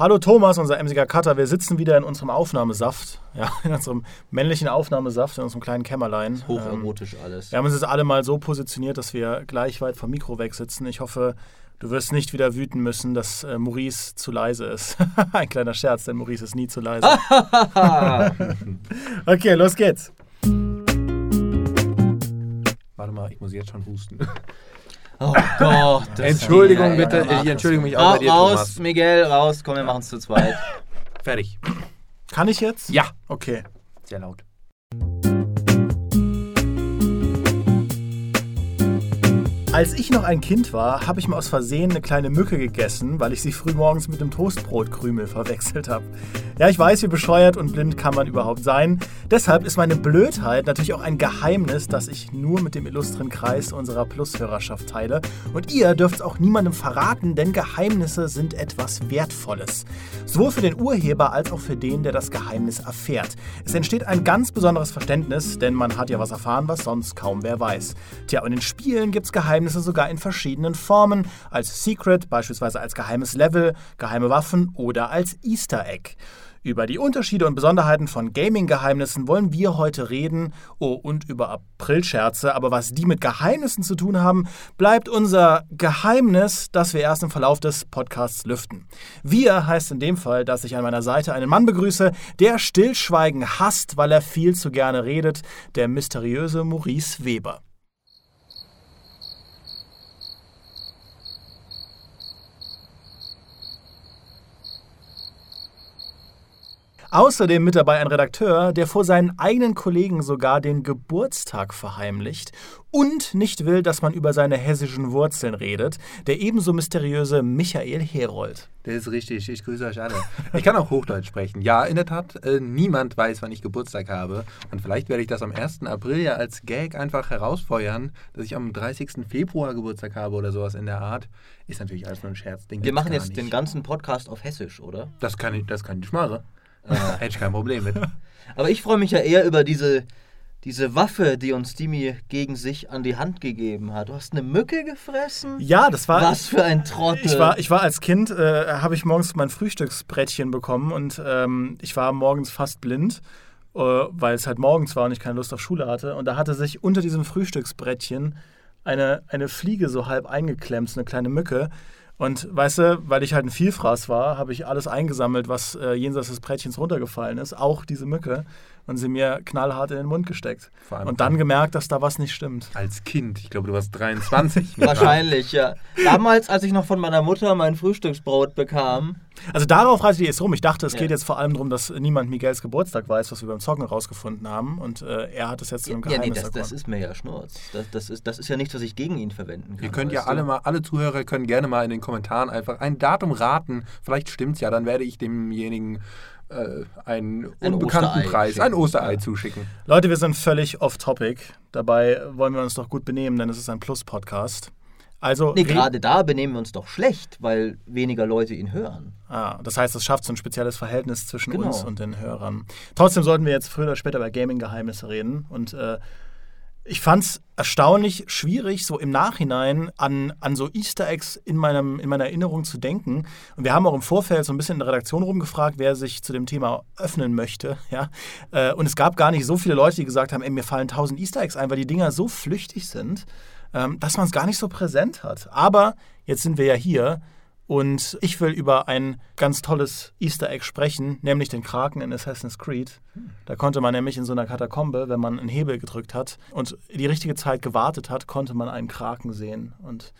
Hallo Thomas, unser emsiger Cutter. Wir sitzen wieder in unserem Aufnahmesaft. Ja, in unserem männlichen Aufnahmesaft, in unserem kleinen Kämmerlein. Hocherotisch alles. Wir haben uns jetzt alle mal so positioniert, dass wir gleich weit vom Mikro weg sitzen. Ich hoffe, du wirst nicht wieder wüten müssen, dass äh, Maurice zu leise ist. Ein kleiner Scherz, denn Maurice ist nie zu leise. okay, los geht's. Warte mal, ich muss jetzt schon husten. Oh Gott. das- Entschuldigung Ja, ja, bitte, mach ich entschuldige mich auch bei dir, Raus, Thomas. Miguel, raus. Komm, wir machen es zu zweit. Fertig. Kann ich jetzt? Ja. Okay. Sehr laut. Als ich noch ein Kind war, habe ich mal aus Versehen eine kleine Mücke gegessen, weil ich sie frühmorgens mit dem Toastbrotkrümel verwechselt habe. Ja, ich weiß, wie bescheuert und blind kann man überhaupt sein. Deshalb ist meine Blödheit natürlich auch ein Geheimnis, das ich nur mit dem illustren Kreis unserer Plushörerschaft teile. Und ihr dürft es auch niemandem verraten, denn Geheimnisse sind etwas Wertvolles. Sowohl für den Urheber als auch für den, der das Geheimnis erfährt. Es entsteht ein ganz besonderes Verständnis, denn man hat ja was erfahren, was sonst kaum wer weiß. Tja, und in Spielen gibt es Geheimnisse sogar in verschiedenen Formen. Als Secret, beispielsweise als geheimes Level, geheime Waffen oder als Easter Egg. Über die Unterschiede und Besonderheiten von Gaming-Geheimnissen wollen wir heute reden. Oh, und über Aprilscherze. Aber was die mit Geheimnissen zu tun haben, bleibt unser Geheimnis, das wir erst im Verlauf des Podcasts lüften. Wir heißt in dem Fall, dass ich an meiner Seite einen Mann begrüße, der Stillschweigen hasst, weil er viel zu gerne redet, der mysteriöse Maurice Weber. Außerdem mit dabei ein Redakteur, der vor seinen eigenen Kollegen sogar den Geburtstag verheimlicht und nicht will, dass man über seine hessischen Wurzeln redet, der ebenso mysteriöse Michael Herold. Das ist richtig, ich grüße euch alle. Ich kann auch Hochdeutsch sprechen. Ja, in der Tat, äh, niemand weiß, wann ich Geburtstag habe. Und vielleicht werde ich das am 1. April ja als Gag einfach herausfeuern, dass ich am 30. Februar Geburtstag habe oder sowas in der Art. Ist natürlich alles nur ein Scherz. Den Wir machen jetzt nicht. den ganzen Podcast auf Hessisch, oder? Das kann ich, das kann ich machen. Hätte ich kein Problem mit. Aber ich freue mich ja eher über diese, diese Waffe, die uns Dimi gegen sich an die Hand gegeben hat. Du hast eine Mücke gefressen? Ja, das war. Was für ein Trottel. Ich war, ich war als Kind, äh, habe ich morgens mein Frühstücksbrettchen bekommen und ähm, ich war morgens fast blind, äh, weil es halt morgens war und ich keine Lust auf Schule hatte. Und da hatte sich unter diesem Frühstücksbrettchen eine, eine Fliege so halb eingeklemmt, so eine kleine Mücke. Und weißt du, weil ich halt ein Vielfraß war, habe ich alles eingesammelt, was äh, jenseits des Brettchens runtergefallen ist, auch diese Mücke, und sie mir knallhart in den Mund gesteckt. Vor allem- Und dann gemerkt, dass da was nicht stimmt. Als Kind, ich glaube, du warst 23. Wahrscheinlich, ja. Damals, als ich noch von meiner Mutter mein Frühstücksbrot bekam, Also darauf reitet die jetzt rum. Ich dachte, es Ja. geht jetzt vor allem darum, dass niemand Miguels Geburtstag weiß, was wir beim Zocken rausgefunden haben. Und äh, er hat es jetzt zu einem ja, nee, Geheimnis das, das ist mir ja Schnurz. Das, das, ist, das ist ja nichts, was ich gegen ihn verwenden kann. Ihr könnt ja du? alle mal, alle Zuhörer können gerne mal in den Kommentaren einfach ein Datum raten. Vielleicht stimmt's ja, dann werde ich demjenigen äh, einen Ein unbekannten Osterei Preis, ein schicken. Osterei zuschicken. Leute, wir sind völlig off-topic. Dabei wollen wir uns doch gut benehmen, denn es ist ein Plus-Podcast. Also, Nee, gerade da benehmen wir uns doch schlecht, weil weniger Leute ihn hören. ah, das heißt, es schafft so ein spezielles Verhältnis zwischen Genau. uns und den Hörern. Trotzdem sollten wir jetzt früher oder später über Gaming-Geheimnisse reden. Und äh, ich fand es erstaunlich schwierig, so im Nachhinein an, an so Easter Eggs in, meinem, in meiner Erinnerung zu denken. Und wir haben auch im Vorfeld so ein bisschen in der Redaktion rumgefragt, wer sich zu dem Thema öffnen möchte. Ja? Äh, Und es gab gar nicht so viele Leute, die gesagt haben, ey, mir fallen tausend Easter Eggs ein, weil die Dinger so flüchtig sind, ähm, dass man es gar nicht so präsent hat. Aber jetzt sind wir ja hier und ich will über ein ganz tolles Easter Egg sprechen, nämlich den Kraken in Assassin's Creed. Da konnte man nämlich in so einer Katakombe, wenn man einen Hebel gedrückt hat und die richtige Zeit gewartet hat, konnte man einen Kraken sehen. Und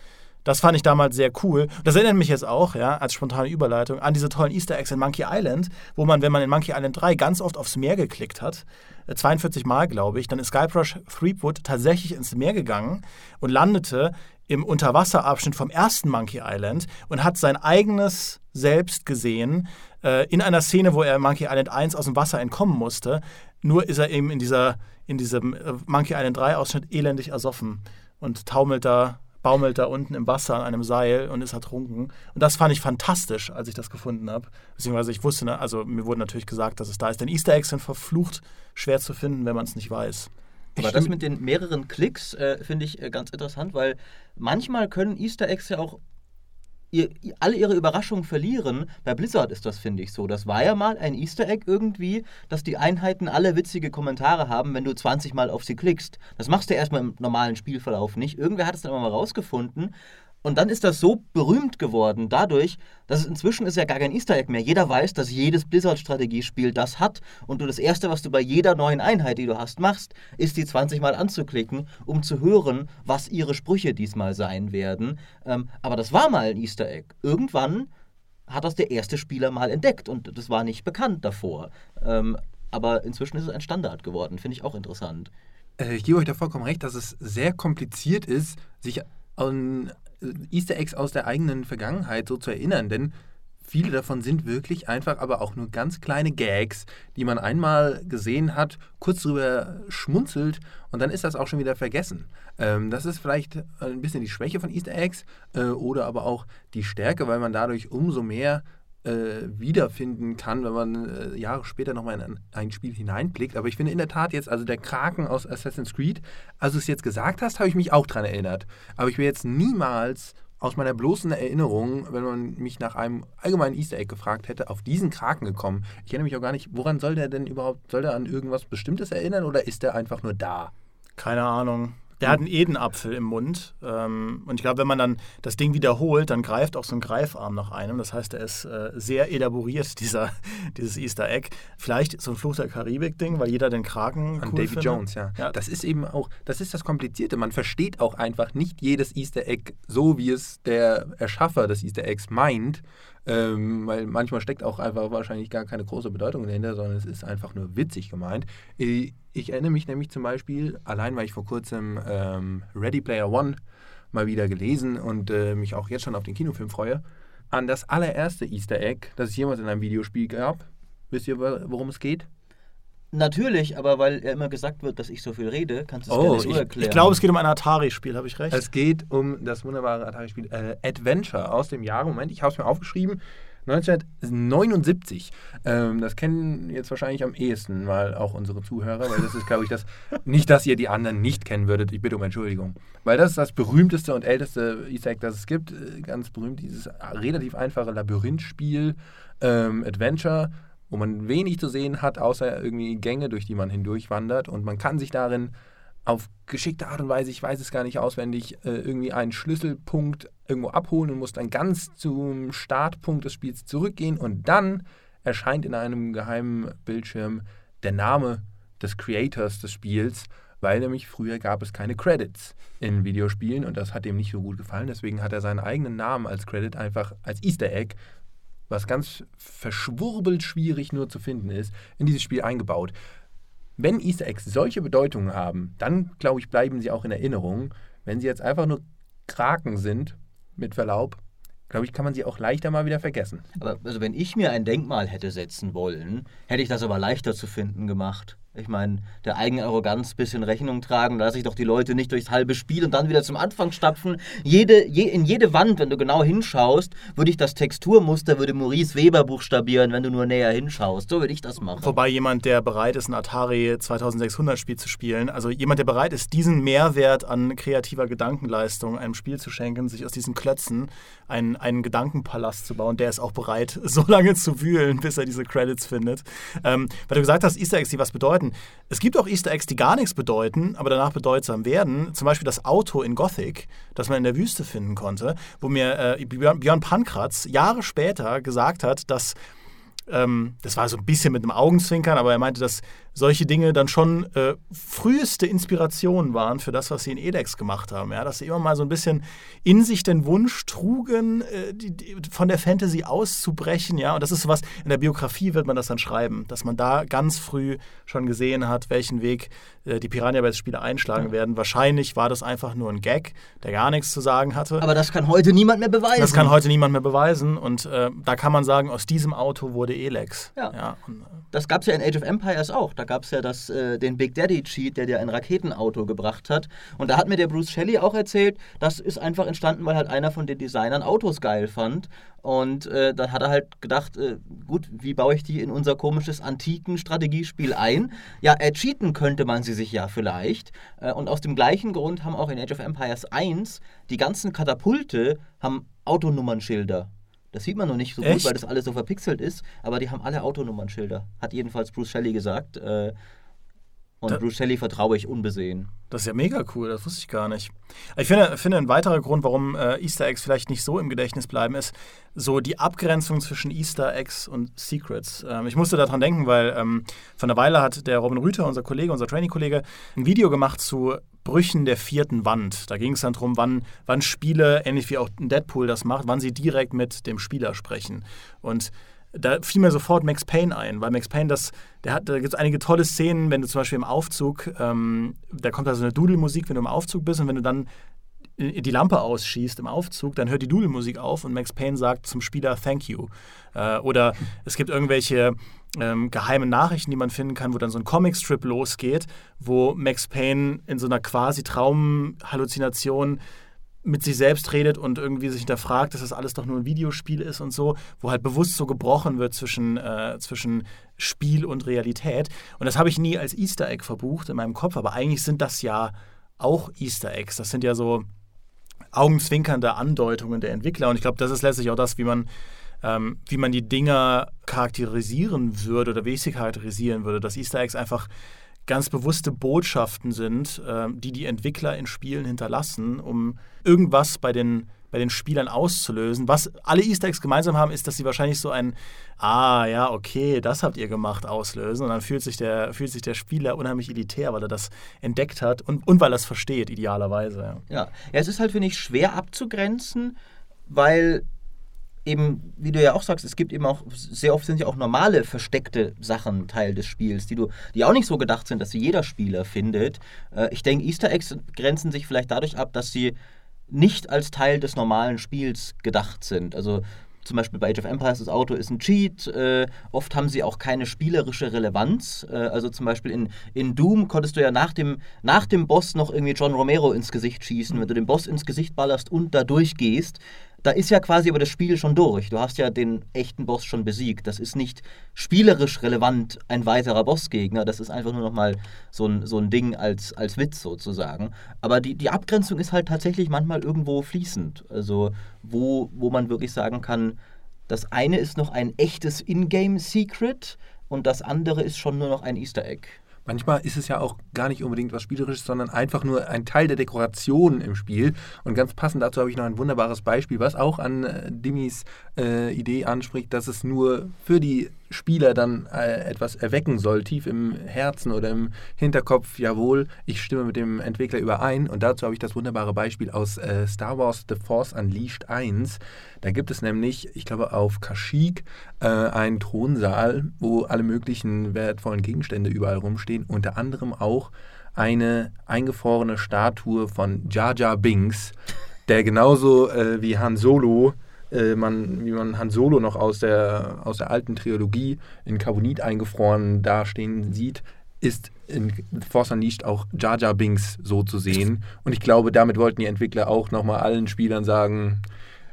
das fand ich damals sehr cool. Das erinnert mich jetzt auch, ja, als spontane Überleitung, an diese tollen Easter Eggs in Monkey Island, wo man, wenn man in Monkey Island 3 ganz oft aufs Meer geklickt hat, äh, 42 Mal, glaube ich, dann ist Guybrush Threepwood tatsächlich ins Meer gegangen und landete im Unterwasserabschnitt vom ersten Monkey Island und hat sein eigenes Selbst gesehen äh, in einer Szene, wo er Monkey Island 1 aus dem Wasser entkommen musste. Nur ist er eben in, dieser, in diesem äh, Monkey Island 3 Ausschnitt elendig ersoffen und taumelt da, baumelt da unten im Wasser an einem Seil und ist ertrunken. Und das fand ich fantastisch, als ich das gefunden habe. Beziehungsweise ich wusste, ne, also mir wurde natürlich gesagt, dass es da ist. Denn Easter Eggs sind verflucht schwer zu finden, wenn man es nicht weiß. Aber das mit den mehreren Klicks äh, finde ich äh, ganz interessant, weil manchmal können Easter Eggs ja auch ihr, alle ihre Überraschungen verlieren. Bei Blizzard ist das, finde ich, so. Das war ja mal ein Easter Egg irgendwie, dass die Einheiten alle witzige Kommentare haben, wenn du 20 Mal auf sie klickst. Das machst du erstmal im normalen Spielverlauf nicht. Irgendwer hat es dann immer mal rausgefunden. Und dann ist das so berühmt geworden dadurch, dass es inzwischen ist ja gar kein Easter Egg mehr. Jeder weiß, dass jedes Blizzard-Strategiespiel das hat. Und du das Erste, was du bei jeder neuen Einheit, die du hast, machst, ist die 20 Mal anzuklicken, um zu hören, was ihre Sprüche diesmal sein werden. Ähm, aber das war mal ein Easter Egg. Irgendwann hat das der erste Spieler mal entdeckt und das war nicht bekannt davor. Ähm, aber inzwischen ist es ein Standard geworden. Finde ich auch interessant. Äh, ich gebe euch da vollkommen recht, dass es sehr kompliziert ist, sich an Easter Eggs aus der eigenen Vergangenheit so zu erinnern, denn viele davon sind wirklich einfach, aber auch nur ganz kleine Gags, die man einmal gesehen hat, kurz drüber schmunzelt und dann ist das auch schon wieder vergessen. Ähm, das ist vielleicht ein bisschen die Schwäche von Easter Eggs äh, oder aber auch die Stärke, weil man dadurch umso mehr äh, wiederfinden kann, wenn man äh, Jahre später nochmal in ein Spiel hineinblickt. Aber ich finde in der Tat jetzt, also der Kraken aus Assassin's Creed, als du es jetzt gesagt hast, habe ich mich auch daran erinnert. Aber ich will jetzt niemals aus meiner bloßen Erinnerung, wenn man mich nach einem allgemeinen Easter Egg gefragt hätte, auf diesen Kraken gekommen. Ich erinnere mich auch gar nicht, woran soll der denn überhaupt, soll der an irgendwas Bestimmtes erinnern oder ist der einfach nur da? Keine Ahnung. Der hat einen Edenapfel im Mund. Ähm, und ich glaube, wenn man dann das Ding wiederholt, dann greift auch so ein Greifarm nach einem. Das heißt, er ist äh, sehr elaboriert, dieser, dieses Easter Egg. Vielleicht so ein Fluch der Karibik-Ding, weil jeder den Kraken. An cool Davy. Jones, ja. Ja. Das ist eben auch, das ist das Komplizierte. Man versteht auch einfach nicht jedes Easter Egg so, wie es der Erschaffer des Easter Eggs meint. Ähm, weil manchmal steckt auch einfach wahrscheinlich gar keine große Bedeutung dahinter, sondern es ist einfach nur witzig gemeint. Ich, ich erinnere mich nämlich zum Beispiel, allein weil ich vor kurzem ähm, Ready Player One mal wieder gelesen und äh, mich auch jetzt schon auf den Kinofilm freue, an das allererste Easter Egg, das es jemals in einem Videospiel gab. Wisst ihr, wo- worum es geht? Natürlich, aber weil ja immer gesagt wird, dass ich so viel rede, kannst du es Oh, so ich erklären. Ich glaube, es geht um ein Atari-Spiel, habe ich recht? Es geht um das wunderbare Atari-Spiel äh, Adventure aus dem Jahre, Moment, ich habe es mir aufgeschrieben, 1979. Ähm, das kennen jetzt wahrscheinlich am ehesten mal auch unsere Zuhörer, weil das ist, glaube ich, das, nicht, dass ihr die anderen nicht kennen würdet, ich bitte um Entschuldigung. Weil das ist das berühmteste und älteste Easter Egg, das es gibt. Äh, Ganz berühmt, dieses relativ einfache Labyrinthspiel ähm, Adventure, wo man wenig zu sehen hat, außer irgendwie Gänge, durch die man hindurchwandert und man kann sich darin auf geschickte Art und Weise, ich weiß es gar nicht auswendig, äh, irgendwie einen Schlüsselpunkt irgendwo abholen und muss dann ganz zum Startpunkt des Spiels zurückgehen und dann erscheint in einem geheimen Bildschirm der Name des Creators des Spiels, weil nämlich früher gab es keine Credits in Videospielen und das hat ihm nicht so gut gefallen. Deswegen hat er seinen eigenen Namen als Credit einfach als Easter Egg, was ganz verschwurbelt schwierig nur zu finden ist, in dieses Spiel eingebaut. Wenn Easter Eggs solche Bedeutungen haben, dann glaube ich, bleiben sie auch in Erinnerung. Wenn sie jetzt einfach nur Kraken sind, mit Verlaub, glaube ich, kann man sie auch leichter mal wieder vergessen. Aber also wenn ich mir ein Denkmal hätte setzen wollen, hätte ich das aber leichter zu finden gemacht. Ich meine, der eigenen Arroganz ein bisschen Rechnung tragen, da lasse ich doch die Leute nicht durchs halbe Spiel und dann wieder zum Anfang stapfen. Jede, je, in jede Wand, wenn du genau hinschaust, würde ich das Texturmuster, würde Maurice Weber buchstabieren, wenn du nur näher hinschaust. So würde ich das machen. Wobei jemand, der bereit ist, ein Atari 2600 Spiel zu spielen, also jemand, der bereit ist, diesen Mehrwert an kreativer Gedankenleistung einem Spiel zu schenken, sich aus diesen Klötzen einen, einen Gedankenpalast zu bauen, der ist auch bereit, so lange zu wühlen, bis er diese Credits findet. Ähm, weil du gesagt hast, Easter Eggs, die was bedeuten. Es gibt auch Easter Eggs, die gar nichts bedeuten, aber danach bedeutsam werden. Zum Beispiel das Auto in Gothic, das man in der Wüste finden konnte, wo mir äh, Björn, Björn Pankratz Jahre später gesagt hat, dass ähm, das war so ein bisschen mit einem Augenzwinkern, aber er meinte, dass solche Dinge dann schon äh, früheste Inspirationen waren für das, was sie in Edex gemacht haben. Ja? Dass sie immer mal so ein bisschen in sich den Wunsch trugen, äh, die, die, von der Fantasy auszubrechen. Ja? Und das ist was, in der Biografie wird man das dann schreiben, dass man da ganz früh schon gesehen hat, welchen Weg äh, die Piranha Bytes Spiele einschlagen Ja. werden. Wahrscheinlich war das einfach nur ein Gag, der gar nichts zu sagen hatte. Aber das kann heute niemand mehr beweisen. Das kann heute niemand mehr beweisen und äh, da kann man sagen, aus diesem Auto wurde Elex. Ja. und, äh, Das gab es ja in Age of Empires auch. Da gab es ja das, äh, den Big Daddy Cheat, der dir ein Raketenauto gebracht hat. Und da hat mir der Bruce Shelley auch erzählt, das ist einfach entstanden, weil halt einer von den Designern Autos geil fand. Und äh, dann hat er halt gedacht, äh, gut, wie baue ich die in unser komisches antiken Strategiespiel ein? Ja, äh, cheaten könnte man sie sich ja vielleicht. Äh, und aus dem gleichen Grund haben auch in Age of Empires 1 die ganzen Katapulte haben Autonummernschilder. Das sieht man noch nicht so gut, Echt? weil das alles so verpixelt ist, aber die haben alle Autonummernschilder. Hat jedenfalls Bruce Shelley gesagt. Äh, und Da- Bruce Shelley vertraue ich unbesehen. Das ist ja mega cool, das wusste ich gar nicht. Ich finde, finde ein weiterer Grund, warum äh, Easter Eggs vielleicht nicht so im Gedächtnis bleiben, ist so die Abgrenzung zwischen Easter Eggs und Secrets. Ähm, ich musste daran denken, weil ähm, vor einer Weile hat der Robin Rüther, unser Kollege, unser Trainee-Kollege, ein Video gemacht zu Brüchen der vierten Wand. Da ging es dann darum, wann, wann Spiele, ähnlich wie auch Deadpool das macht, wann sie direkt mit dem Spieler sprechen. Und da fiel mir sofort Max Payne ein, weil Max Payne, das, der hat, da gibt es einige tolle Szenen, wenn du zum Beispiel im Aufzug, ähm, da kommt da so eine Dudelmusik, wenn du im Aufzug bist und wenn du dann die Lampe ausschießt im Aufzug, dann hört die Dudelmusik auf und Max Payne sagt zum Spieler Thank you. Äh, oder es gibt irgendwelche ähm, geheime Nachrichten, die man finden kann, wo dann so ein Comicstrip losgeht, wo Max Payne in so einer quasi Traumhalluzination mit sich selbst redet und irgendwie sich hinterfragt, dass das alles doch nur ein Videospiel ist und so, wo halt bewusst so gebrochen wird zwischen, äh, zwischen Spiel und Realität. Und das habe ich nie als Easter Egg verbucht in meinem Kopf, aber eigentlich sind das ja auch Easter Eggs. Das sind ja so augenzwinkernde Andeutungen der Entwickler. Und ich glaube, das ist letztlich auch das, wie man, ähm, wie man die Dinger charakterisieren würde oder wie ich sie charakterisieren würde. Dass Easter Eggs einfach ganz bewusste Botschaften sind, ähm, die die Entwickler in Spielen hinterlassen, um irgendwas bei den, bei den Spielern auszulösen. Was alle Easter Eggs gemeinsam haben, ist, dass sie wahrscheinlich so ein Ah, ja, okay, das habt ihr gemacht auslösen. Und dann fühlt sich der, fühlt sich der Spieler unheimlich elitär, weil er das entdeckt hat und, und weil er es versteht, idealerweise. Ja. ja, es ist halt, finde ich, schwer abzugrenzen, weil eben, wie du ja auch sagst, es gibt eben auch, sehr oft sind ja auch normale versteckte Sachen Teil des Spiels, die du, die auch nicht so gedacht sind, dass sie jeder Spieler findet. Äh, ich denke, Easter Eggs grenzen sich vielleicht dadurch ab, dass sie nicht als Teil des normalen Spiels gedacht sind. Also zum Beispiel bei Age of Empires, das Auto ist ein Cheat. Äh, oft haben sie auch keine spielerische Relevanz. Äh, also zum Beispiel in, in Doom konntest du ja nach dem, nach dem Boss noch irgendwie John Romero ins Gesicht schießen. Wenn du den Boss ins Gesicht ballerst und da durchgehst, da ist ja quasi aber das Spiel schon durch. Du hast ja den echten Boss schon besiegt. Das ist nicht spielerisch relevant ein weiterer Bossgegner. Das ist einfach nur nochmal so ein, so ein Ding als, als Witz sozusagen. Aber die, die Abgrenzung ist halt tatsächlich manchmal irgendwo fließend. Also wo, wo man wirklich sagen kann, das eine ist noch ein echtes Ingame-Secret und das andere ist schon nur noch ein Easter Egg. Manchmal ist es ja auch gar nicht unbedingt was Spielerisches, sondern einfach nur ein Teil der Dekoration im Spiel. Und ganz passend dazu habe ich noch ein wunderbares Beispiel, was auch an äh, Dimmys äh, Idee anspricht, dass es nur für die Spieler dann äh, etwas erwecken soll, tief im Herzen oder im Hinterkopf. Jawohl, ich stimme mit dem Entwickler überein. Und dazu habe ich das wunderbare Beispiel aus äh, Star Wars The Force Unleashed 1. Da gibt es nämlich, ich glaube, auf Kashyyyk äh, einen Thronsaal, wo alle möglichen wertvollen Gegenstände überall rumstehen. Unter anderem auch eine eingefrorene Statue von Jar Jar Binks, der genauso äh, wie Han Solo, äh, man, wie man Han Solo noch aus der, aus der alten Trilogie in Carbonit eingefroren dastehen sieht, ist in Force Unleashed auch Jar Jar Binks so zu sehen. Und ich glaube, damit wollten die Entwickler auch nochmal allen Spielern sagen,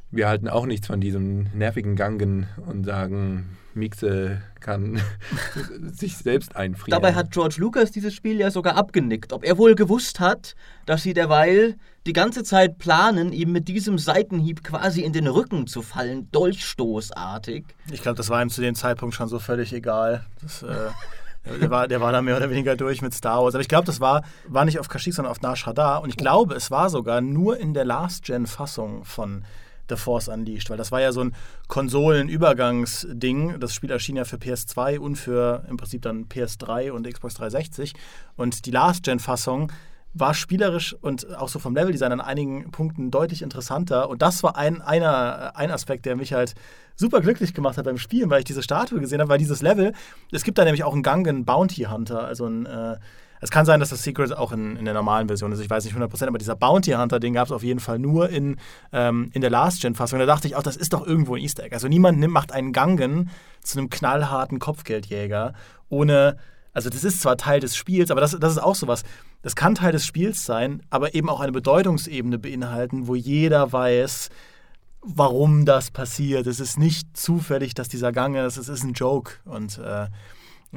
wir halten auch nichts von diesem nervigen Gangen und sagen, Mixe kann sich selbst einfrieren. Dabei hat George Lucas dieses Spiel ja sogar abgenickt. Ob er wohl gewusst hat, dass sie derweil die ganze Zeit planen, ihm mit diesem Seitenhieb quasi in den Rücken zu fallen, dolchstoßartig. Ich glaube, das war ihm zu dem Zeitpunkt schon so völlig egal. Das, äh, der, war, der war da mehr oder weniger durch mit Star Wars. Aber ich glaube, das war, war nicht auf Kashyyyk, sondern auf Nar Shaddaa. Und ich glaube, es war sogar nur in der Last-Gen-Fassung von The Force Unleashed, weil das war ja so ein Konsolenübergangsding. Das Spiel erschien ja für PS2 und für im Prinzip dann PS3 und Xbox 360. Und die Last-Gen-Fassung war spielerisch und auch so vom Leveldesign an einigen Punkten deutlich interessanter. Und das war ein, einer, ein Aspekt, der mich halt super glücklich gemacht hat beim Spielen, weil ich diese Statue gesehen habe, weil dieses Level, es gibt da nämlich auch einen Gangen Bounty Hunter, also ein äh, es kann sein, dass das Secret auch in, in der normalen Version ist, ich weiß nicht 100%, aber dieser Bounty Hunter, den gab es auf jeden Fall nur in, ähm, in der Last-Gen-Fassung. Da dachte ich auch, das ist doch irgendwo ein Easter Egg. Also niemand nimmt, macht einen Gangen zu einem knallharten Kopfgeldjäger, ohne, also das ist zwar Teil des Spiels, aber das, das ist auch sowas. Das kann Teil des Spiels sein, aber eben auch eine Bedeutungsebene beinhalten, wo jeder weiß, warum das passiert. Es ist nicht zufällig, dass dieser Gang ist, es ist ein Joke. Und äh,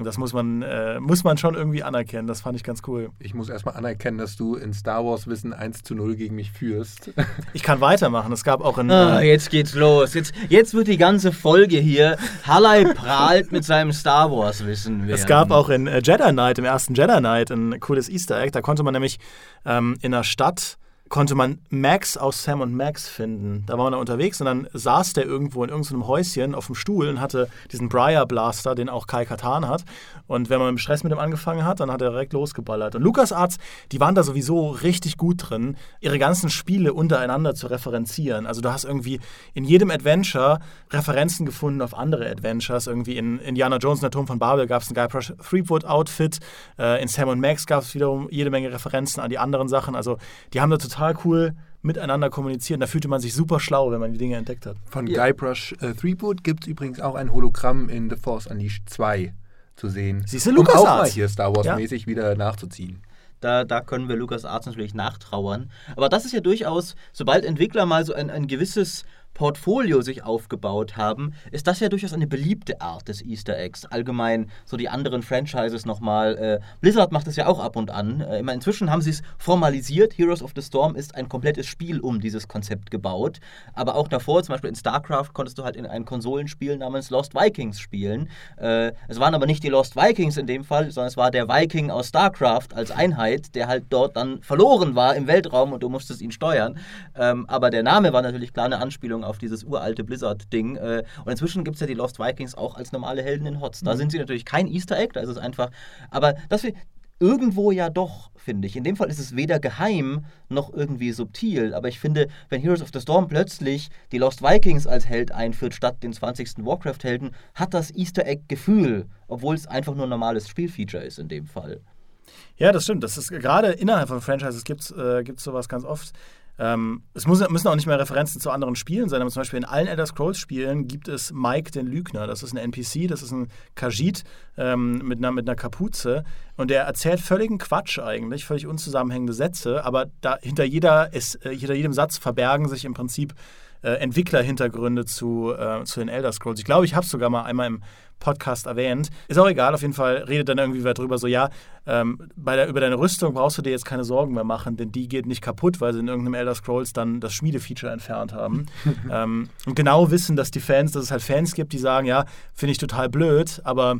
Und das muss man, äh, muss man schon irgendwie anerkennen. Das fand ich ganz cool. Ich muss erstmal anerkennen, dass du in Star Wars Wissen 1 zu 0 gegen mich führst. Ich kann weitermachen. Es gab auch in. Ah, äh, jetzt geht's los. Jetzt, jetzt wird die ganze Folge hier. Hallei prahlt mit seinem Star Wars Wissen. Es werden. gab auch in äh, Jedi Knight, im ersten Jedi Knight, ein cooles Easter Egg. Da konnte man nämlich ähm, in der Stadt konnte man Max aus Sam und Max finden. Da war man da unterwegs und dann saß der irgendwo in irgendeinem Häuschen auf dem Stuhl und hatte diesen Briar Blaster, den auch Kai Katan hat. Und wenn man mit Stress mit ihm angefangen hat, dann hat er direkt losgeballert. Und LucasArts, die waren da sowieso richtig gut drin, ihre ganzen Spiele untereinander zu referenzieren. Also du hast irgendwie in jedem Adventure Referenzen gefunden auf andere Adventures. Irgendwie in Indiana Jones und der Turm von Babel gab es ein Guybrush Threepwood Outfit. Äh, in Sam und Max gab es wiederum jede Menge Referenzen an die anderen Sachen. Also die haben da total cool miteinander kommuniziert. Da fühlte man sich super schlau, wenn man die Dinge entdeckt hat. Von Ja. Guybrush äh, Threepwood gibt es übrigens auch ein Hologramm in The Force Unleashed 2 zu sehen. Siehst du, um auch mal LucasArts. hier Star Wars-mäßig wieder nachzuziehen. Da, da können wir Lukas Arzt natürlich nachtrauern. Aber das ist ja durchaus, sobald Entwickler mal so ein, ein gewisses Portfolio sich aufgebaut haben, ist das ja durchaus eine beliebte Art des Easter Eggs. Allgemein so die anderen Franchises nochmal. Äh, Blizzard macht das ja auch ab und an. Äh, inzwischen haben sie es formalisiert. Heroes of the Storm ist ein komplettes Spiel um dieses Konzept gebaut. Aber auch davor, zum Beispiel in StarCraft, konntest du halt in ein Konsolenspiel namens Lost Vikings spielen. Äh, es waren aber nicht die Lost Vikings in dem Fall, sondern es war der Viking aus StarCraft als Einheit, der halt dort dann verloren war im Weltraum und du musstest ihn steuern. Ähm, aber der Name war natürlich klar eine Anspielung auf dieses uralte Blizzard-Ding. Äh, und inzwischen gibt es ja die Lost Vikings auch als normale Helden in HOTS. Da sind sie natürlich kein Easter Egg, da ist es einfach. Aber das wir irgendwo ja doch, finde ich. In dem Fall ist es weder geheim noch irgendwie subtil. Aber ich finde, wenn Heroes of the Storm plötzlich die Lost Vikings als Held einführt, statt den 20. Warcraft-Helden, hat das Easter Egg-Gefühl, obwohl es einfach nur ein normales Spielfeature ist in dem Fall. Ja, das stimmt. Das ist gerade innerhalb von Franchises gibt es äh, gibt's sowas ganz oft. Ähm, es muss, müssen auch nicht mehr Referenzen zu anderen Spielen sein, aber zum Beispiel in allen Elder Scrolls-Spielen gibt es Mike den Lügner. Das ist ein NPC, das ist ein Khajiit ähm, mit, einer, mit einer Kapuze und der erzählt völligen Quatsch eigentlich, völlig unzusammenhängende Sätze, aber da, hinter, jeder ist, äh, hinter jedem Satz verbergen sich im Prinzip äh, Entwicklerhintergründe zu, äh, zu den Elder Scrolls. Ich glaube, ich habe es sogar mal einmal im Podcast erwähnt. Ist auch egal, auf jeden Fall redet dann irgendwie wer drüber, so ja, ähm, bei der, über deine Rüstung brauchst du dir jetzt keine Sorgen mehr machen, denn die geht nicht kaputt, weil sie in irgendeinem Elder Scrolls dann das Schmiedefeature entfernt haben. ähm, und genau wissen, dass die Fans, dass es halt Fans gibt, die sagen, ja, finde ich total blöd, aber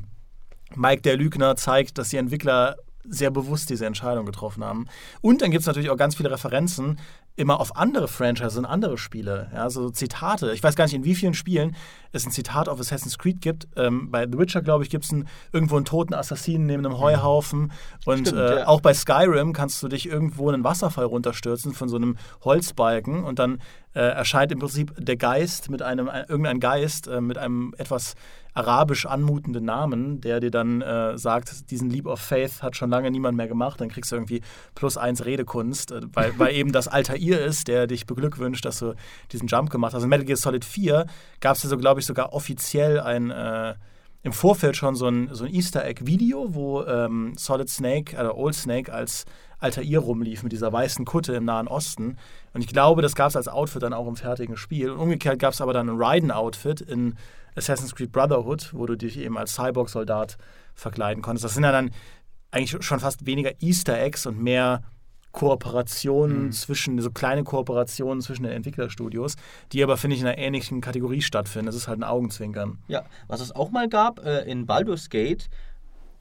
Mike der Lügner zeigt, dass die Entwickler sehr bewusst diese Entscheidung getroffen haben. Und dann gibt es natürlich auch ganz viele Referenzen immer auf andere Franchises und andere Spiele. Ja, so Zitate. Ich weiß gar nicht, in wie vielen Spielen es ein Zitat auf Assassin's Creed gibt. Ähm, bei The Witcher, glaube ich, gibt es irgendwo einen toten Assassinen neben einem Heuhaufen. Und Stimmt, äh, ja. auch bei Skyrim kannst du dich irgendwo in einen Wasserfall runterstürzen von so einem Holzbalken und dann äh, erscheint im Prinzip der Geist mit einem, ein, irgendein Geist äh, mit einem etwas arabisch anmutenden Namen, der dir dann äh, sagt, diesen Leap of Faith hat schon lange niemand mehr gemacht, dann kriegst du irgendwie plus eins Redekunst, äh, weil, weil eben das Altair ist, der dich beglückwünscht, dass du diesen Jump gemacht hast. In Metal Gear Solid 4 gab es ja so, glaube ich, sogar offiziell ein äh, im Vorfeld schon so ein, so ein Easter Egg-Video, wo ähm, Solid Snake, oder Old Snake als Altair rumlief mit dieser weißen Kutte im Nahen Osten. Und ich glaube, das gab es als Outfit dann auch im fertigen Spiel. Und umgekehrt gab es aber dann ein Raiden-Outfit in Assassin's Creed Brotherhood, wo du dich eben als Cyborg-Soldat verkleiden konntest. Das sind ja dann eigentlich schon fast weniger Easter Eggs und mehr Kooperationen Mhm. zwischen, so kleine Kooperationen zwischen den Entwicklerstudios, die aber, finde ich, in einer ähnlichen Kategorie stattfinden. Das ist halt ein Augenzwinkern. Ja, was es auch mal gab äh, in Baldur's Gate,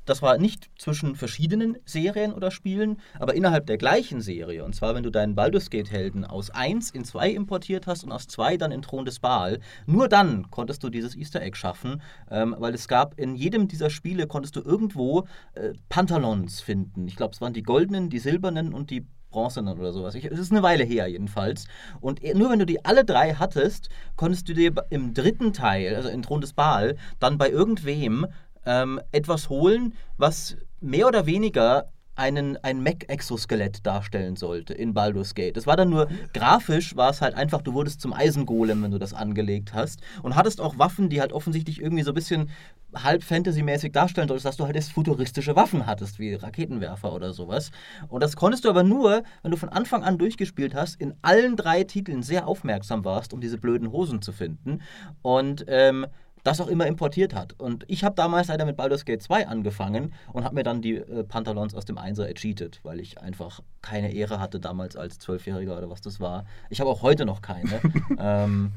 das war nicht zwischen verschiedenen Serien oder Spielen, aber innerhalb der gleichen Serie. Und zwar, wenn du deinen Baldur's Gate-Helden aus 1 in 2 importiert hast und aus 2 dann in Thron des Baal, nur dann konntest du dieses Easter Egg schaffen, ähm, weil es gab in jedem dieser Spiele konntest du irgendwo äh, Pantalons finden. Ich glaube, es waren die goldenen, die silbernen und die bronzenen oder sowas. Es ist eine Weile her jedenfalls. Und e- nur wenn du die alle drei hattest, konntest du dir im dritten Teil, also in Thron des Baal, dann bei irgendwem ähm, etwas holen, was mehr oder weniger einen, ein Mech-Exoskelett darstellen sollte in Baldur's Gate. Das war dann nur grafisch, war es halt einfach, du wurdest zum Eisengolem, wenn du das angelegt hast. Und hattest auch Waffen, die halt offensichtlich irgendwie so ein bisschen halb Fantasy-mäßig darstellen solltest, dass du halt jetzt futuristische Waffen hattest, wie Raketenwerfer oder sowas. Und das konntest du aber nur, wenn du von Anfang an durchgespielt hast, in allen drei Titeln sehr aufmerksam warst, um diese blöden Hosen zu finden. Und ähm, das auch immer importiert hat. Und ich habe damals leider mit Baldur's Gate 2 angefangen und habe mir dann die äh, Pantalons aus dem Einser ercheatet, weil ich einfach keine Ehre hatte damals als Zwölfjähriger oder was das war. Ich habe auch heute noch keine. ähm,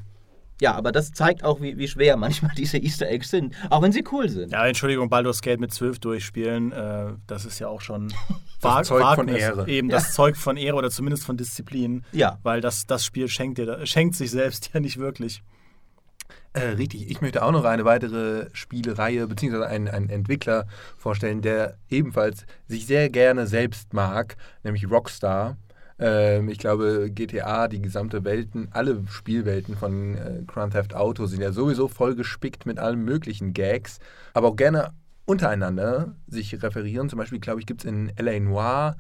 ja, aber das zeigt auch, wie, wie schwer manchmal diese Easter Eggs sind, auch wenn sie cool sind. Ja, Entschuldigung, Baldur's Gate mit 12 durchspielen, äh, das ist ja auch schon Das Zeug von Ehre. Eben das Zeug von Ehre oder zumindest von Disziplin. Ja. Weil das, das Spiel schenkt, dir, schenkt sich selbst ja nicht wirklich. Äh, richtig, ich möchte auch noch eine weitere Spielereihe bzw. Einen, einen Entwickler vorstellen, der ebenfalls sich sehr gerne selbst mag, nämlich Rockstar. Ähm, ich glaube, GTA, die gesamte Welten, alle Spielwelten von äh, Grand Theft Auto sind ja sowieso voll gespickt mit allen möglichen Gags, aber auch gerne untereinander sich referieren. Zum Beispiel, glaube ich, gibt es in L.A. Noir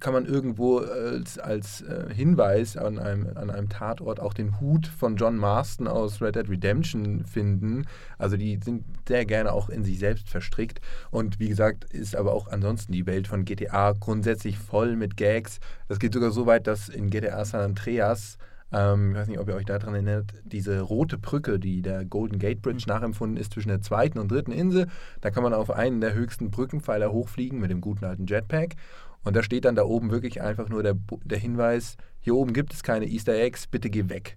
kann man irgendwo als, als äh, Hinweis an einem, an einem Tatort auch den Hut von John Marston aus Red Dead Redemption finden. Also die sind sehr gerne auch in sich selbst verstrickt. Und wie gesagt, ist aber auch ansonsten die Welt von GTA grundsätzlich voll mit Gags. Das geht sogar so weit, dass in GTA San Andreas ähm, ich weiß nicht, ob ihr euch daran erinnert, diese rote Brücke, die der Golden Gate Bridge nachempfunden ist zwischen der zweiten und dritten Insel. Da kann man auf einen der höchsten Brückenpfeiler hochfliegen mit dem guten alten Jetpack. Und da steht dann da oben wirklich einfach nur der, der Hinweis, hier oben gibt es keine Easter Eggs, bitte geh weg.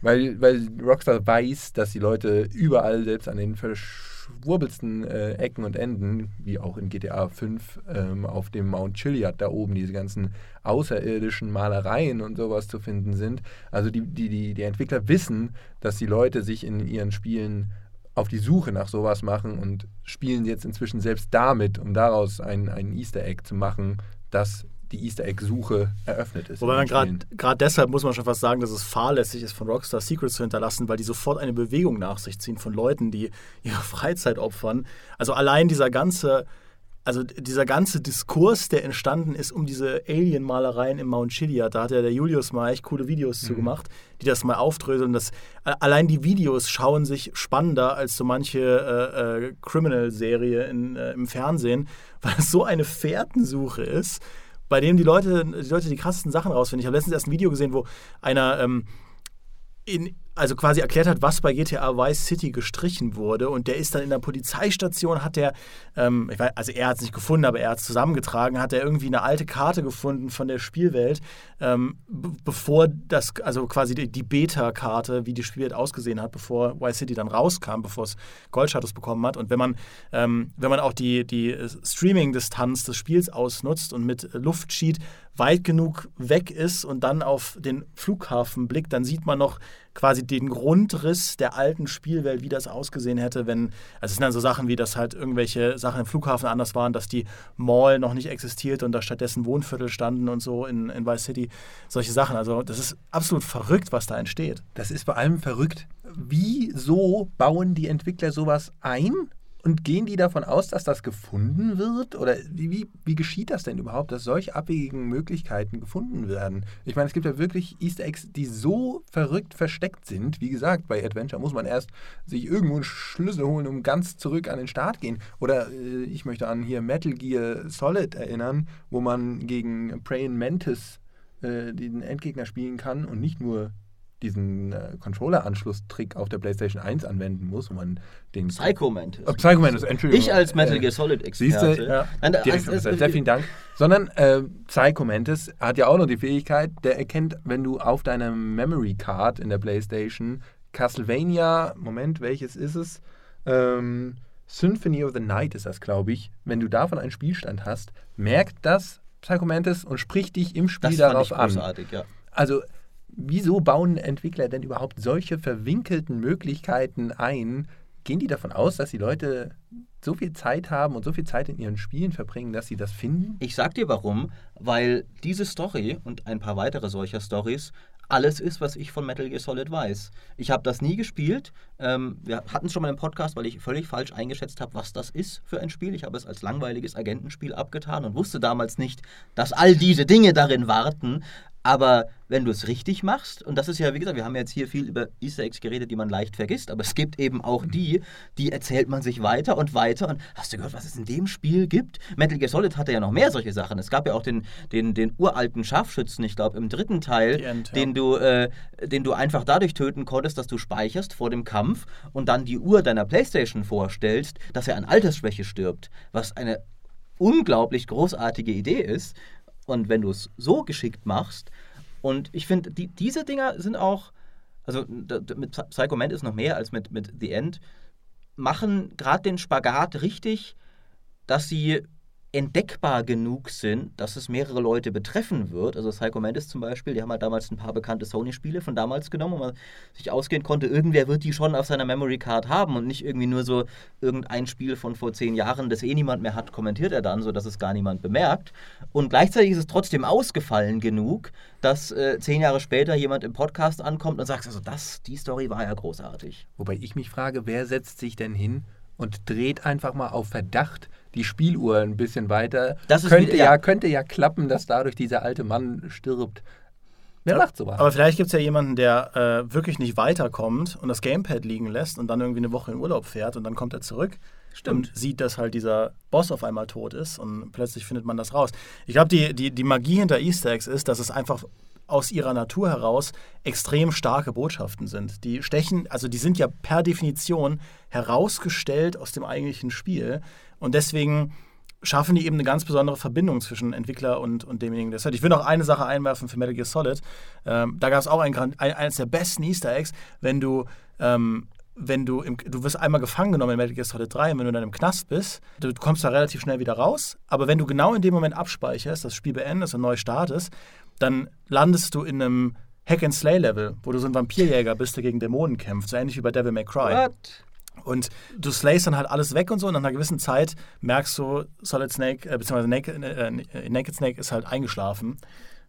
Weil, weil Rockstar weiß, dass die Leute überall, selbst an den verschwurbelsten äh, Ecken und Enden, wie auch in GTA 5 ähm, auf dem Mount Chiliad da oben, diese ganzen außerirdischen Malereien und sowas zu finden sind. Also die, die, die, die Entwickler wissen, dass die Leute sich in ihren Spielen auf die Suche nach sowas machen und spielen jetzt inzwischen selbst damit, um daraus ein, ein Easter Egg zu machen, dass die Easter Egg-Suche eröffnet ist. Wobei man gerade deshalb muss man schon fast sagen, dass es fahrlässig ist, von Rockstar Secrets zu hinterlassen, weil die sofort eine Bewegung nach sich ziehen von Leuten, die ihre Freizeit opfern. Also allein dieser ganze, also dieser ganze Diskurs, der entstanden ist um diese Alien-Malereien im Mount Chiliad, da hat ja der Julius mal echt coole Videos mhm. zu gemacht, die das mal aufdröseln. Das, allein die Videos schauen sich spannender als so manche äh, äh, Criminal-Serie äh, im Fernsehen, weil es so eine Fährtensuche ist bei dem die Leute, die Leute die krassesten Sachen rausfinden. Ich habe letztens erst ein Video gesehen, wo einer ähm, in, also quasi erklärt hat, was bei GTA Vice City gestrichen wurde. Und der ist dann in der Polizeistation, hat der, ähm, weiß, also er hat es nicht gefunden, aber er hat es zusammengetragen, hat er irgendwie eine alte Karte gefunden von der Spielwelt, ähm, bevor das, also quasi die, die Beta-Karte, wie die Spielwelt ausgesehen hat, bevor Vice City dann rauskam, bevor es Goldstatus bekommen hat. Und wenn man, ähm, wenn man auch die, die Streaming-Distanz des Spiels ausnutzt und mit Luftcheat weit genug weg ist und dann auf den Flughafen blickt, dann sieht man noch quasi den Grundriss der alten Spielwelt, wie das ausgesehen hätte, wenn, also es sind dann so Sachen wie, dass halt irgendwelche Sachen im Flughafen anders waren, dass die Mall noch nicht existiert und da stattdessen Wohnviertel standen und so in, in Vice City, solche Sachen. Also das ist absolut verrückt, was da entsteht. Das ist vor allem verrückt. Wieso bauen die Entwickler sowas ein und gehen die davon aus, dass das gefunden wird? Oder wie, wie, wie geschieht das denn überhaupt, dass solche abwegigen Möglichkeiten gefunden werden? Ich meine, es gibt ja wirklich Easter Eggs, die so verrückt versteckt sind. Wie gesagt, bei Adventure muss man erst sich irgendwo einen Schlüssel holen, um ganz zurück an den Start gehen. Oder äh, ich möchte an hier Metal Gear Solid erinnern, wo man gegen Praying Mantis äh, den Endgegner spielen kann und nicht nur diesen äh, Controller-Anschlusstrick auf der PlayStation 1 anwenden muss, wo man den. Psycho Mantis. Oh, Psycho Mantis, Entschuldigung. Ich als Metal Gear Solid-Experte. Siehst du, ja. Nein, Direkt also, sehr vielen Dank. Sondern äh, Psycho Mantis hat ja auch noch die Fähigkeit, der erkennt, wenn du auf deiner Memory Card in der PlayStation Castlevania, Moment, welches ist es? Ähm, Symphony of the Night ist das, glaube ich. Wenn du davon einen Spielstand hast, merkt das Psycho Mantis und spricht dich im Spiel das darauf fand ich großartig, an. Ja. Also wieso bauen Entwickler denn überhaupt solche verwinkelten Möglichkeiten ein? Gehen die davon aus, dass die Leute so viel Zeit haben und so viel Zeit in ihren Spielen verbringen, dass sie das finden? Ich sag dir warum, weil diese Story und ein paar weitere solcher Stories alles ist, was ich von Metal Gear Solid weiß. Ich habe das nie gespielt. Ähm, wir hatten es schon mal im Podcast, weil ich völlig falsch eingeschätzt habe, was das ist für ein Spiel. Ich habe es als langweiliges Agentenspiel abgetan und wusste damals nicht, dass all diese Dinge darin warten. Aber wenn du es richtig machst, und das ist ja, wie gesagt, wir haben jetzt hier viel über Easter Eggs geredet, die man leicht vergisst, aber es gibt eben auch die, die erzählt man sich weiter und weiter. Und hast du gehört, was es in dem Spiel gibt? Metal Gear Solid hatte ja noch mehr solche Sachen. Es gab ja auch den, den, den uralten Scharfschützen, ich glaube, im dritten Teil, End, ja. den, du, äh, den du einfach dadurch töten konntest, dass du speicherst vor dem Kampf und dann die Uhr deiner Playstation vorstellst, dass er an Altersschwäche stirbt. Was eine unglaublich großartige Idee ist. Und wenn du es so geschickt machst, und ich finde, die, diese Dinger sind auch, also mit Psycho Mantis noch mehr als mit, mit The End, machen gerade den Spagat richtig, dass sie entdeckbar genug sind, dass es mehrere Leute betreffen wird. Also Psycho Mantis zum Beispiel, die haben halt damals ein paar bekannte Sony-Spiele von damals genommen, wo man sich ausgehen konnte, irgendwer wird die schon auf seiner Memory Card haben und nicht irgendwie nur so irgendein Spiel von vor zehn Jahren, das eh niemand mehr hat, kommentiert er dann, sodass es gar niemand bemerkt. Und gleichzeitig ist es trotzdem ausgefallen genug, dass äh, zehn Jahre später jemand im Podcast ankommt und sagt, also das, die Story war ja großartig. Wobei ich mich frage, wer setzt sich denn hin und dreht einfach mal auf Verdacht die Spieluhr ein bisschen weiter? Das könnte, wieder- ja. ja. könnte ja klappen, dass dadurch dieser alte Mann stirbt. Wer macht sowas? Aber vielleicht gibt es ja jemanden, der äh, wirklich nicht weiterkommt und das Gamepad liegen lässt und dann irgendwie eine Woche in Urlaub fährt und dann kommt er zurück und sieht, dass halt dieser Boss auf einmal tot ist und plötzlich findet man das raus. Ich glaube, die, die, die Magie hinter Easter Eggs ist, dass es einfach aus ihrer Natur heraus extrem starke Botschaften sind. Die stechen, also die sind ja per Definition herausgestellt aus dem eigentlichen Spiel und deswegen schaffen die eben eine ganz besondere Verbindung zwischen Entwickler und, und demjenigen, der es hört. Ich will noch eine Sache einwerfen für Metal Gear Solid. Ähm, da gab es auch ein, ein, eines der besten Easter Eggs, wenn du, ähm, wenn du, im, du wirst einmal gefangen genommen in Metal Gear Solid 3 und wenn du dann im Knast bist, du kommst da relativ schnell wieder raus, aber wenn du genau in dem Moment abspeicherst, das Spiel beendest und neu startest, dann landest du in einem Hack-and-Slay-Level, wo du so ein Vampirjäger bist, der gegen Dämonen kämpft, so ähnlich wie bei Devil May Cry. What? Und du slayst dann halt alles weg und so und nach einer gewissen Zeit merkst du, Solid Snake, äh, beziehungsweise Naked, äh, Naked Snake ist halt eingeschlafen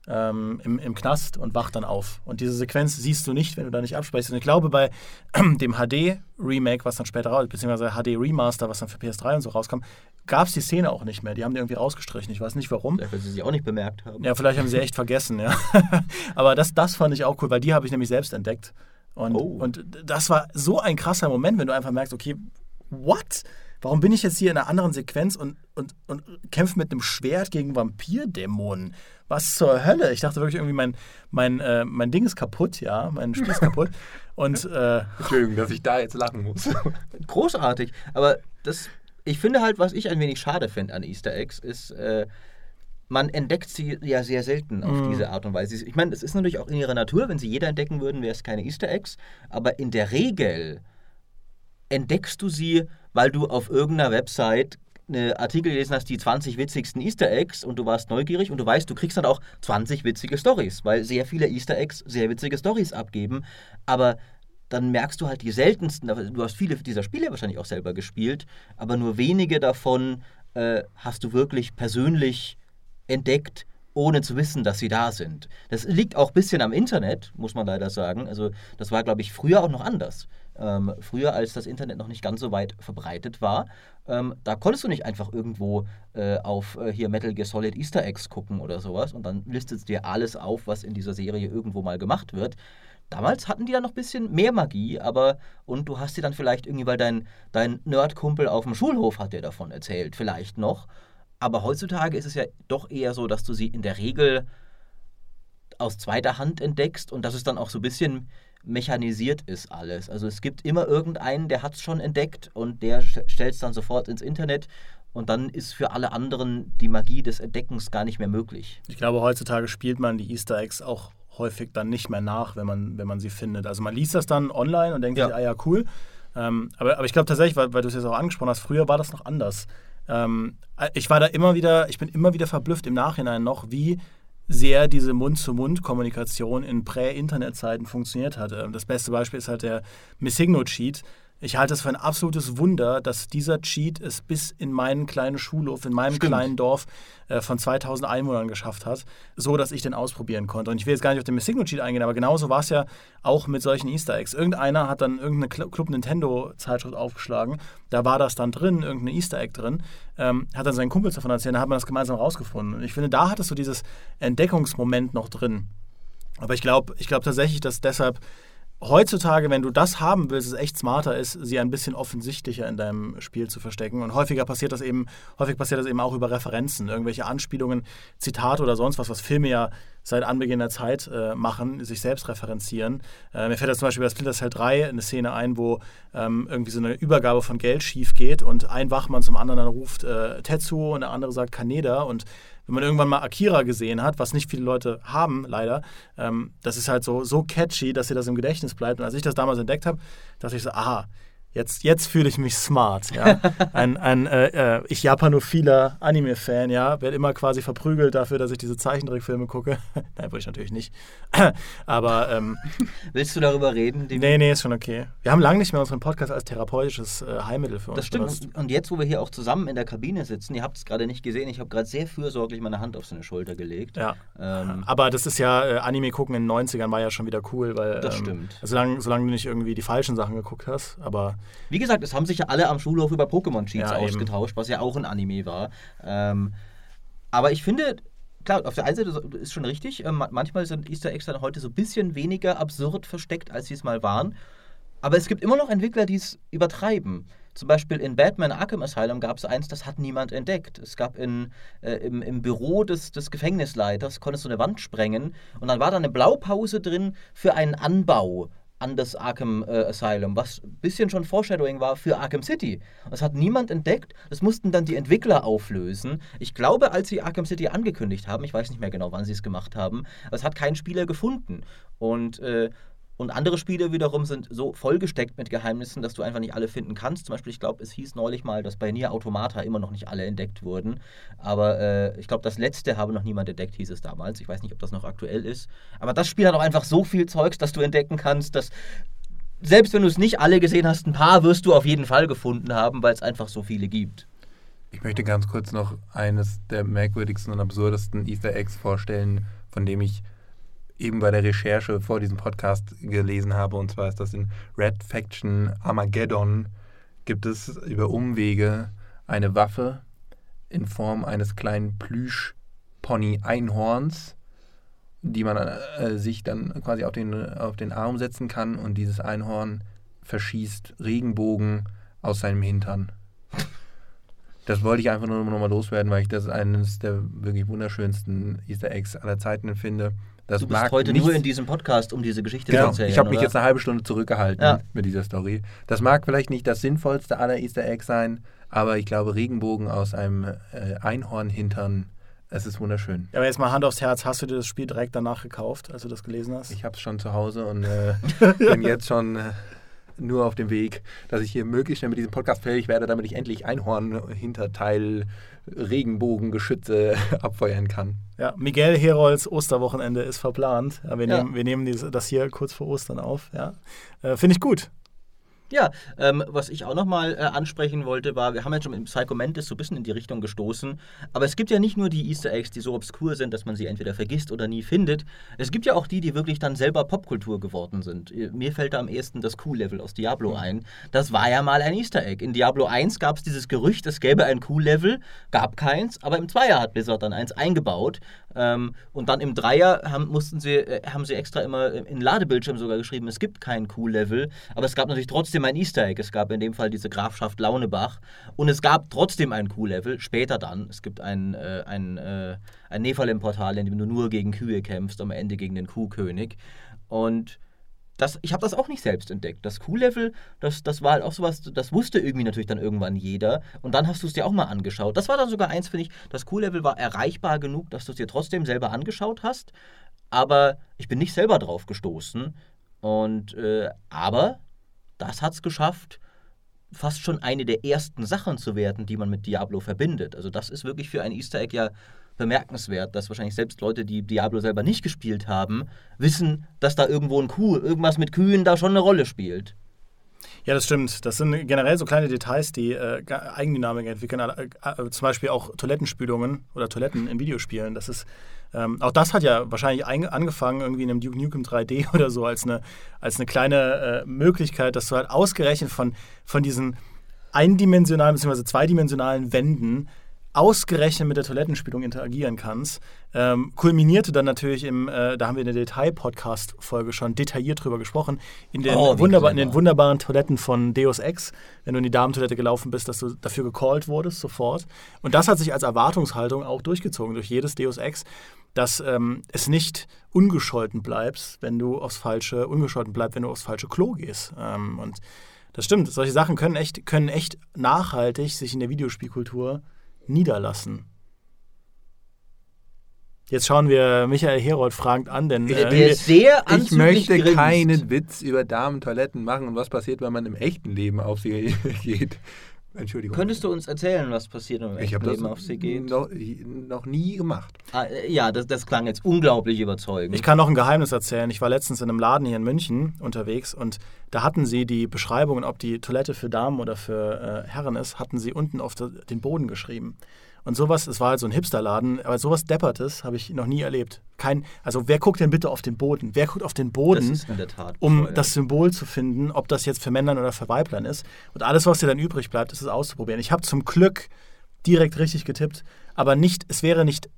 ähm, im, im Knast und wacht dann auf. Und diese Sequenz siehst du nicht, wenn du da nicht abspeicherst. Und ich glaube, bei dem HD-Remake, was dann später raus, beziehungsweise HD-Remaster, was dann für PS3 und so rauskam, gab es die Szene auch nicht mehr. Die haben die irgendwie rausgestrichen. Ich weiß nicht warum. Vielleicht, weil sie sie auch nicht bemerkt haben. Ja, vielleicht haben sie echt vergessen, ja. Aber das, das fand ich auch cool, weil die habe ich nämlich selbst entdeckt. Und, Oh. und das war so ein krasser Moment, wenn du einfach merkst, okay, what? Warum bin ich jetzt hier in einer anderen Sequenz und, und, und kämpfe mit einem Schwert gegen Vampirdämonen? Was zur Hölle? Ich dachte wirklich irgendwie, mein, mein, äh, mein Ding ist kaputt, ja, mein Spiel ist kaputt. Und äh, Entschuldigung, dass ich da jetzt lachen muss. großartig. Aber das, ich finde halt, was ich ein wenig schade finde an Easter Eggs, ist, äh, man entdeckt sie ja sehr selten auf Mhm. diese Art und Weise. Ich meine, es ist natürlich auch in ihrer Natur, wenn sie jeder entdecken würden, wäre es keine Easter Eggs. Aber in der Regel entdeckst du sie, weil du auf irgendeiner Website eine Artikel gelesen hast, die 20 witzigsten Easter Eggs und du warst neugierig und du weißt, du kriegst dann auch 20 witzige Stories, weil sehr viele Easter Eggs sehr witzige Stories abgeben. Aber dann merkst du halt die seltensten, du hast viele dieser Spiele wahrscheinlich auch selber gespielt, aber nur wenige davon äh, hast du wirklich persönlich entdeckt, ohne zu wissen, dass sie da sind. Das liegt auch ein bisschen am Internet, muss man leider sagen. Also das war, glaube ich, früher auch noch anders. Ähm, früher, als das Internet noch nicht ganz so weit verbreitet war, ähm, da konntest du nicht einfach irgendwo äh, auf äh, hier Metal Gear Solid Easter Eggs gucken oder sowas und dann listet dir alles auf, was in dieser Serie irgendwo mal gemacht wird. Damals hatten die dann noch ein bisschen mehr Magie, aber und du hast dir dann vielleicht irgendwie, weil dein, dein Nerdkumpel auf dem Schulhof hat dir davon erzählt, vielleicht noch. Aber heutzutage ist es ja doch eher so, dass du sie in der Regel aus zweiter Hand entdeckst und dass es dann auch so ein bisschen mechanisiert ist alles. Also es gibt immer irgendeinen, der hat es schon entdeckt und der stellt es dann sofort ins Internet und dann ist für alle anderen die Magie des Entdeckens gar nicht mehr möglich. ich glaube, heutzutage spielt man die Easter Eggs auch häufig dann nicht mehr nach, wenn man, wenn man sie findet. Also man liest das dann online und denkt Ja. sich, ah ja, cool. Ähm, aber, aber ich glaube tatsächlich, weil, weil du es jetzt auch angesprochen hast, früher war das noch anders. Ähm, ich war da immer wieder, ich bin immer wieder verblüfft im Nachhinein noch, wie sehr diese Mund-zu-Mund-Kommunikation in Prä-Internet-Zeiten funktioniert hat. Ähm, Das beste Beispiel ist halt der Missigno-Cheat. Ich halte es für ein absolutes Wunder, dass dieser Cheat es bis in meinen kleinen Schulhof, in meinem Stimmt. kleinen Dorf äh, von 2000 Einwohnern geschafft hat, so dass ich den ausprobieren konnte. Und ich will jetzt gar nicht auf den Missigno-Cheat eingehen, aber genauso war es ja auch mit solchen Easter Eggs. Irgendeiner hat dann irgendeine Cl- Club Nintendo-Zeitschrift aufgeschlagen, da war das dann drin, irgendein Easter Egg drin, ähm, hat dann seinen Kumpels davon erzählt, dann hat man das gemeinsam rausgefunden. Und ich finde, da hattest du dieses Entdeckungsmoment noch drin. Aber ich glaube ich glaub tatsächlich, dass deshalb heutzutage, wenn du das haben willst, es echt smarter ist, sie ein bisschen offensichtlicher in deinem Spiel zu verstecken. Und häufiger passiert das eben, häufig passiert das eben auch über Referenzen, irgendwelche Anspielungen, Zitate oder sonst was, was Filme ja seit Anbeginn der Zeit äh, machen, sich selbst referenzieren. Äh, mir fällt jetzt zum Beispiel bei Splinter Cell 3 eine Szene ein, wo ähm, irgendwie so eine Übergabe von Geld schief geht und ein Wachmann zum anderen dann ruft äh, Tetsuo und der andere sagt Kaneda und wenn man irgendwann mal Akira gesehen hat, was nicht viele Leute haben, leider, ähm, das ist halt so, so catchy, dass dir das im Gedächtnis bleibt. Und als ich das damals entdeckt habe, dachte ich so, aha, Jetzt, jetzt fühle ich mich smart. Ja? Ein, ein äh, äh, ich japanophiler Anime-Fan, ja, werde immer quasi verprügelt dafür, dass ich diese Zeichentrickfilme gucke. Nein, würde ich natürlich nicht. Aber. Ähm, Willst du darüber reden? Nee, nee, ist schon okay. Wir haben lange nicht mehr unseren Podcast als therapeutisches äh, Heilmittel für uns. Das stimmt. Benutzt. Und jetzt, wo wir hier auch zusammen in der Kabine sitzen, ihr habt es gerade nicht gesehen, ich habe gerade sehr fürsorglich meine Hand auf seine Schulter gelegt. Ja. Ähm, Aber das ist ja, äh, Anime gucken in den 90ern war ja schon wieder cool, weil. Das ähm, stimmt. Solange, solange du nicht irgendwie die falschen Sachen geguckt hast. Aber. Wie gesagt, es haben sich ja alle am Schulhof über Pokémon-Cheats ja, ausgetauscht, was ja auch ein Anime war. Ähm, aber ich finde, klar, auf der einen Seite ist schon richtig, äh, manchmal sind Easter Eggs dann heute so ein bisschen weniger absurd versteckt, als sie es mal waren. Aber es gibt immer noch Entwickler, die es übertreiben. Zum Beispiel in Batman Arkham Asylum gab es eins, das hat niemand entdeckt. Es gab in, äh, im, im Büro des, des Gefängnisleiters, konntest du eine Wand sprengen und dann war da eine Blaupause drin für einen Anbau an das Arkham äh, Asylum, was ein bisschen schon Foreshadowing war für Arkham City. Das hat niemand entdeckt, das mussten dann die Entwickler auflösen. Ich glaube, als sie Arkham City angekündigt haben, ich weiß nicht mehr genau, wann sie es gemacht haben, es hat kein Spieler gefunden. Und äh, und andere Spiele wiederum sind so vollgesteckt mit Geheimnissen, dass du einfach nicht alle finden kannst. Zum Beispiel, ich glaube, es hieß neulich mal, dass bei Nier Automata immer noch nicht alle entdeckt wurden. Aber äh, ich glaube, das letzte habe noch niemand entdeckt, hieß es damals. Ich weiß nicht, ob das noch aktuell ist. Aber das Spiel hat auch einfach so viel Zeugs, dass du entdecken kannst, dass selbst wenn du es nicht alle gesehen hast, ein paar wirst du auf jeden Fall gefunden haben, weil es einfach so viele gibt. Ich möchte ganz kurz noch eines der merkwürdigsten und absurdesten Easter Eggs vorstellen, von dem ich eben bei der Recherche vor diesem Podcast gelesen habe. Und zwar ist das in Red Faction Armageddon gibt es über Umwege eine Waffe in Form eines kleinen Plüsch-Pony-Einhorns, die man äh, sich dann quasi auf den, auf den Arm setzen kann und dieses Einhorn verschießt Regenbogen aus seinem Hintern. Das wollte ich einfach nur nochmal loswerden, weil ich das eines der wirklich wunderschönsten Easter Eggs aller Zeiten finde. Das du bist heute nichts, nur in diesem Podcast, um diese Geschichte genau, zu erzählen. Ich habe mich jetzt eine halbe Stunde zurückgehalten ja. mit dieser Story. Das mag vielleicht nicht das sinnvollste aller Easter Eggs sein, aber ich glaube, Regenbogen aus einem äh, Einhornhintern, es ist wunderschön. Aber jetzt mal Hand aufs Herz, hast du dir das Spiel direkt danach gekauft, als du das gelesen hast? Ich habe es schon zu Hause und äh, bin jetzt schon äh, nur auf dem Weg, dass ich hier möglichst schnell mit diesem Podcast fähig werde, damit ich endlich Einhorn-Hinterteil Regenbogengeschütze abfeuern kann. Ja, Miguel Herolds Osterwochenende ist verplant. Wir, ja. Nehmen, wir nehmen das hier kurz vor Ostern auf. Ja. Äh, Finde ich gut. Ja, ähm, was ich auch nochmal äh, ansprechen wollte, war, wir haben jetzt schon mit Psycho Mantis so ein bisschen in die Richtung gestoßen, aber es gibt ja nicht nur die Easter Eggs, die so obskur sind, dass man sie entweder vergisst oder nie findet. Es gibt ja auch die, die wirklich dann selber Popkultur geworden sind. Äh, mir fällt da am ehesten das Q-Level aus Diablo mhm. ein. Das war ja mal ein Easter Egg. In Diablo 1 gab es dieses Gerücht, es gäbe ein Q-Level, gab keins, aber im Zweier hat Blizzard dann eins eingebaut. Ähm, und dann im Dreier haben, mussten sie, äh, haben sie extra immer in Ladebildschirm sogar geschrieben, es gibt kein Q-Level, aber es gab natürlich trotzdem ein Easter Egg. Es gab in dem Fall diese Grafschaft Launebach und es gab trotzdem ein Q-Level, später dann. Es gibt ein, äh, ein, äh, ein Nephalem-Portal, in dem du nur gegen Kühe kämpfst, am Ende gegen den Kuhkönig. Und das, ich habe das auch nicht selbst entdeckt. Das Q-Level, das, das war halt auch sowas, das wusste irgendwie natürlich dann irgendwann jeder. Und dann hast du es dir auch mal angeschaut. Das war dann sogar eins, finde ich, das Q-Level war erreichbar genug, dass du es dir trotzdem selber angeschaut hast. Aber ich bin nicht selber drauf gestoßen. Und, äh, aber das hat es geschafft, fast schon eine der ersten Sachen zu werden, die man mit Diablo verbindet. Also das ist wirklich für ein Easter Egg ja bemerkenswert, dass wahrscheinlich selbst Leute, die Diablo selber nicht gespielt haben, wissen, dass da irgendwo ein Kuh, irgendwas mit Kühen da schon eine Rolle spielt. Ja, das stimmt. Das sind generell so kleine Details, die äh, Eigendynamik entwickeln. Äh, äh, zum Beispiel auch Toilettenspülungen oder Toiletten in Videospielen. Das ist, ähm, auch das hat ja wahrscheinlich angefangen irgendwie in einem Duke Nukem 3D oder so als eine, als eine kleine äh, Möglichkeit, dass du halt ausgerechnet von, von diesen eindimensionalen bzw. zweidimensionalen Wänden ausgerechnet mit der Toilettenspülung interagieren kannst. Ähm, kulminierte dann natürlich im, äh, da haben wir in der Detail-Podcast-Folge schon detailliert drüber gesprochen, in den, Oh, wunderbar, in den wunderbaren Toiletten von Deus Ex, wenn du in die Damentoilette gelaufen bist, dass du dafür gecallt wurdest sofort. Und das hat sich als Erwartungshaltung auch durchgezogen durch jedes Deus Ex, dass ähm, es nicht ungescholten bleibst, wenn du aufs falsche, ungescholten bleibt, wenn du aufs falsche Klo gehst. Ähm, und das stimmt, solche Sachen können echt, können echt nachhaltig sich in der Videospielkultur niederlassen. Jetzt schauen wir Michael Herold fragend an, denn äh, der sehr Ich möchte grinst. keinen Witz über Damentoiletten machen und was passiert, wenn man im echten Leben auf sie geht. Entschuldigung. Könntest du uns erzählen, was passiert im ich echten habe das Leben auf sie geht? noch, noch nie gemacht. Ah, äh, ja, das, das klang jetzt unglaublich überzeugend. Ich kann noch ein Geheimnis erzählen. Ich war letztens in einem Laden hier in München unterwegs und da hatten sie die Beschreibungen, ob die Toilette für Damen oder für äh, Herren ist, hatten sie unten auf de- den Boden geschrieben. Und sowas, es war halt so ein Hipsterladen, aber sowas Deppertes habe ich noch nie erlebt. Kein, also wer guckt denn bitte auf den Boden? Wer guckt auf den das Boden? ist in der Tat um bescheuert. das Symbol zu finden, ob das jetzt für Männlein oder für Weiblein ist. Und alles, was dir dann übrig bleibt, ist es auszuprobieren. Ich habe zum Glück direkt richtig getippt, aber nicht, es wäre nicht,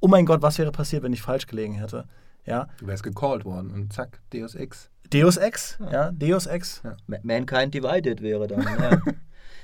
oh mein Gott, was wäre passiert, wenn ich falsch gelegen hätte. Ja, Du wärst gecallt worden und zack, Deus Ex. Deus Ex, ja, Deus Ex. Ma- Mankind Divided wäre dann. Ja.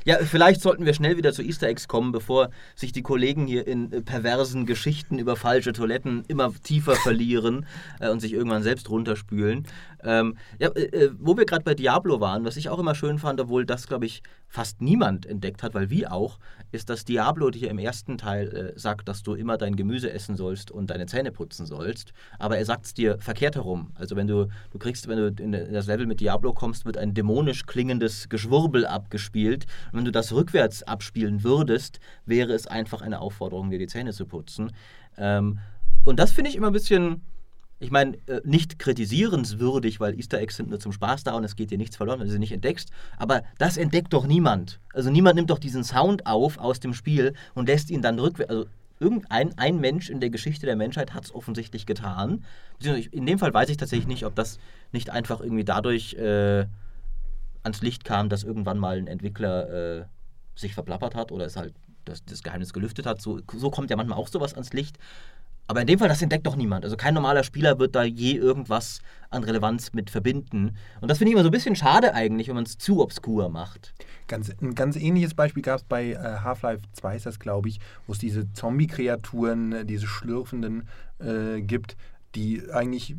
Ja, vielleicht sollten wir schnell wieder zu Easter Eggs kommen, bevor sich die Kollegen hier in äh, perversen Geschichten über falsche Toiletten immer tiefer verlieren äh, und sich irgendwann selbst runterspülen. Ähm, ja, äh, äh, wo wir gerade bei Diablo waren, was ich auch immer schön fand, obwohl das, glaube ich, fast niemand entdeckt hat, weil wie auch, ist, dass Diablo dir im ersten Teil äh, sagt, dass du immer dein Gemüse essen sollst und deine Zähne putzen sollst. Aber er sagt es dir verkehrt herum. Also wenn du, du kriegst, wenn du in das Level mit Diablo kommst, wird ein dämonisch klingendes Geschwurbel abgespielt. Und wenn du das rückwärts abspielen würdest, wäre es einfach eine Aufforderung, dir die Zähne zu putzen. Ähm, und das finde ich immer ein bisschen ich meine, äh, nicht kritisierenswürdig, weil Easter Eggs sind nur zum Spaß da und es geht dir nichts verloren, wenn du sie nicht entdeckst. Aber das entdeckt doch niemand. Also niemand nimmt doch diesen Sound auf aus dem Spiel und lässt ihn dann rückwärts. Also irgendein ein Mensch in der Geschichte der Menschheit hat es offensichtlich getan. In dem Fall weiß ich tatsächlich nicht, ob das nicht einfach irgendwie dadurch äh, ans Licht kam, dass irgendwann mal ein Entwickler äh, sich verplappert hat oder es halt das, das Geheimnis gelüftet hat. So, so kommt ja manchmal auch sowas ans Licht. Aber in dem Fall, das entdeckt doch niemand. Also kein normaler Spieler wird da je irgendwas an Relevanz mit verbinden. Und das finde ich immer so ein bisschen schade eigentlich, wenn man es zu obskur macht. Ganz, ein ganz ähnliches Beispiel gab es bei äh, Half-Life 2, ist das glaube ich, wo es diese Zombie-Kreaturen, äh, diese schlürfenden äh, gibt, die eigentlich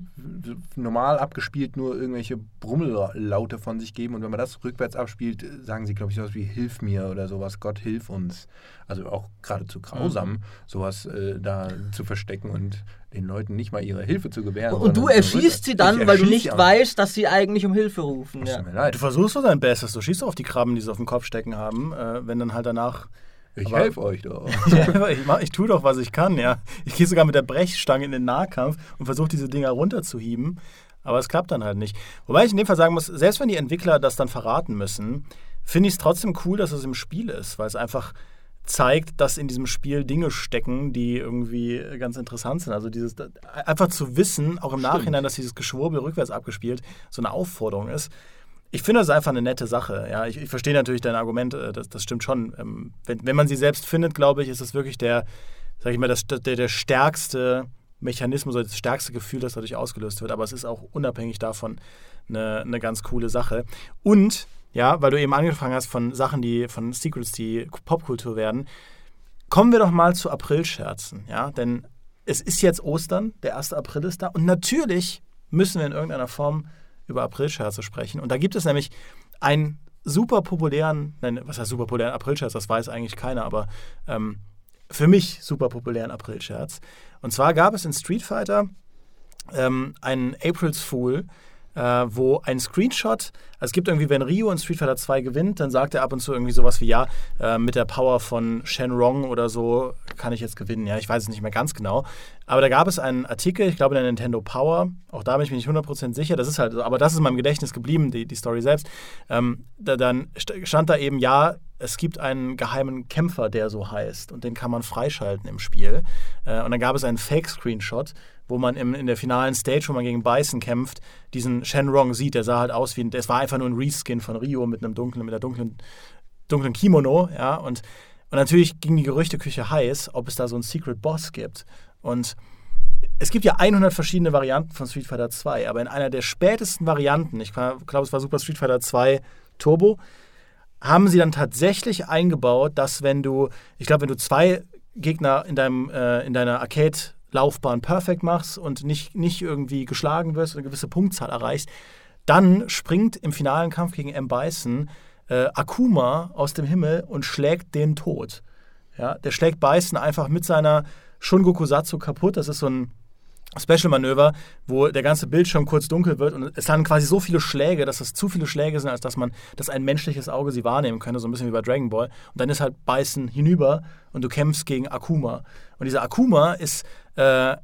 normal abgespielt nur irgendwelche Brummellaute von sich geben. Und wenn man das rückwärts abspielt, sagen sie, glaube ich, sowas wie Hilf mir oder sowas, Gott hilf uns. Also auch geradezu grausam, sowas äh, da zu verstecken und den Leuten nicht mal ihre Hilfe zu gewähren. Und du erschießt sie dann, weil du nicht weißt, dass sie eigentlich um Hilfe rufen. Es Ja. tut mir leid. Du versuchst doch dein Bestes. Du schießt doch auf die Krabben, die sie auf dem Kopf stecken haben, äh, wenn dann halt danach. Ich helfe euch doch. Ja, ich, mach, ich tue doch, was ich kann, ja. Ich gehe sogar mit der Brechstange in den Nahkampf und versuche diese Dinger runterzuhieben. Aber es klappt dann halt nicht. Wobei ich in dem Fall sagen muss, selbst wenn die Entwickler das dann verraten müssen, finde ich es trotzdem cool, dass es im Spiel ist, weil es einfach zeigt, dass in diesem Spiel Dinge stecken, die irgendwie ganz interessant sind. Also dieses einfach zu wissen, auch im Stimmt. Nachhinein, dass dieses Geschwurbel rückwärts abgespielt so eine Aufforderung ist. Ich finde das einfach eine nette Sache. Ja, ich, ich verstehe natürlich dein Argument, äh, das, das stimmt schon. Ähm, wenn, wenn man sie selbst findet, glaube ich, ist es wirklich der, sag ich mal, das, der, der stärkste Mechanismus oder das stärkste Gefühl, das dadurch ausgelöst wird. Aber es ist auch unabhängig davon eine, eine ganz coole Sache. Und, ja, weil du eben angefangen hast von Sachen, die von Secrets, die Popkultur werden, kommen wir doch mal zu Aprilscherzen. Ja, denn es ist jetzt Ostern, der 1. April ist da und natürlich müssen wir in irgendeiner Form über Aprilscherze sprechen. Und da gibt es nämlich einen super populären, nein, was heißt super populären Aprilscherz, das weiß eigentlich keiner, aber ähm, für mich super populären Aprilscherz. Und zwar gab es in Street Fighter ähm, einen April's Fool, äh, wo ein Screenshot, also es gibt irgendwie, wenn Ryu in Street Fighter 2 gewinnt, dann sagt er ab und zu irgendwie sowas wie, ja, äh, mit der Power von Shenrong oder so kann ich jetzt gewinnen. Ja, ich weiß es nicht mehr ganz genau. Aber da gab es einen Artikel, ich glaube in der Nintendo Power, auch da bin ich mir nicht 100% sicher, das ist halt, so, aber das ist in meinem Gedächtnis geblieben, die, die Story selbst. Ähm, da, dann st- stand da eben, ja, es gibt einen geheimen Kämpfer, der so heißt und den kann man freischalten im Spiel. Äh, und dann gab es einen Fake-Screenshot, wo man im, in der finalen Stage, wo man gegen Bison kämpft, diesen Shenrong sieht. Der sah halt aus wie ein, es war einfach nur ein Reskin von Rio mit einem dunklen, mit einer dunklen, dunklen Kimono, ja, und Und natürlich ging die Gerüchteküche heiß, ob es da so einen Secret Boss gibt. Und es gibt ja 100 verschiedene Varianten von Street Fighter 2, aber in einer der spätesten Varianten, ich glaube, es war Super Street Fighter 2 Turbo, haben sie dann tatsächlich eingebaut, dass wenn du, ich glaube, wenn du zwei Gegner in, deinem, äh, in deiner Arcade-Laufbahn perfekt machst und nicht, nicht irgendwie geschlagen wirst und eine gewisse Punktzahl erreichst, dann springt im finalen Kampf gegen M. Bison äh, Akuma aus dem Himmel und schlägt den tot. Ja, der schlägt Bison einfach mit seiner Shungoku Satsu kaputt. Das ist so ein Special-Manöver, wo der ganze Bildschirm kurz dunkel wird und es landen quasi so viele Schläge, dass es zu viele Schläge sind, als dass man, dass ein menschliches Auge sie wahrnehmen könnte, so ein bisschen wie bei Dragon Ball. Und dann ist halt Beißen hinüber und du kämpfst gegen Akuma. Und dieser Akuma ist äh,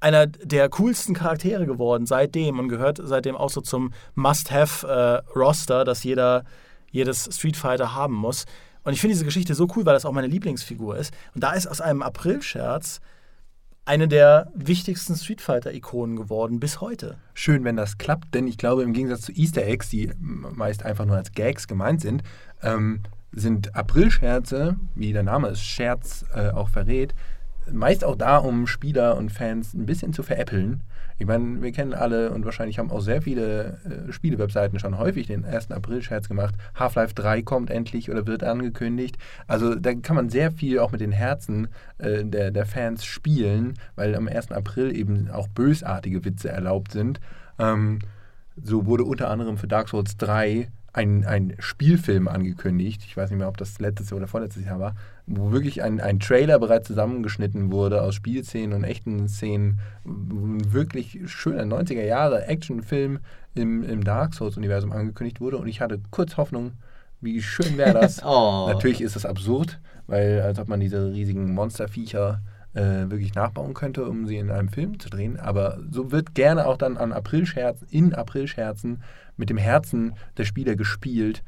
einer der coolsten Charaktere geworden seitdem und gehört seitdem auch so zum Must-Have-Roster, äh, das jeder, jedes Street Fighter haben muss. Und ich finde diese Geschichte so cool, weil das auch meine Lieblingsfigur ist. Und da ist aus einem April-Scherz eine der wichtigsten Street Fighter-Ikonen geworden bis heute. Schön, wenn das klappt, denn ich glaube, im Gegensatz zu Easter Eggs, die meist einfach nur als Gags gemeint sind, ähm, sind April-Scherze, wie der Name es Scherz äh, auch verrät, meist auch da, um Spieler und Fans ein bisschen zu veräppeln. Ich meine, wir kennen alle und wahrscheinlich haben auch sehr viele äh, Spielewebseiten schon häufig den 1. April-Scherz gemacht. Half-Life 3 kommt endlich oder wird angekündigt. Also da kann man sehr viel auch mit den Herzen äh, der, der Fans spielen, weil am 1. April eben auch bösartige Witze erlaubt sind. Ähm, so wurde unter anderem für Dark Souls 3 ein, ein Spielfilm angekündigt. Ich weiß nicht mehr, ob das letztes Jahr oder vorletztes Jahr war, wo wirklich ein, ein Trailer bereits zusammengeschnitten wurde aus Spielszenen und echten Szenen. Ein wirklich schöner 90er Jahre Actionfilm im, im Dark Souls-Universum angekündigt wurde. Und ich hatte kurz Hoffnung, wie schön wäre das. oh. Natürlich ist das absurd, weil als ob man diese riesigen Monsterviecher äh, wirklich nachbauen könnte, um sie in einem Film zu drehen. Aber so wird gerne auch dann an Aprilscherzen, in Aprilscherzen mit dem Herzen der Spieler gespielt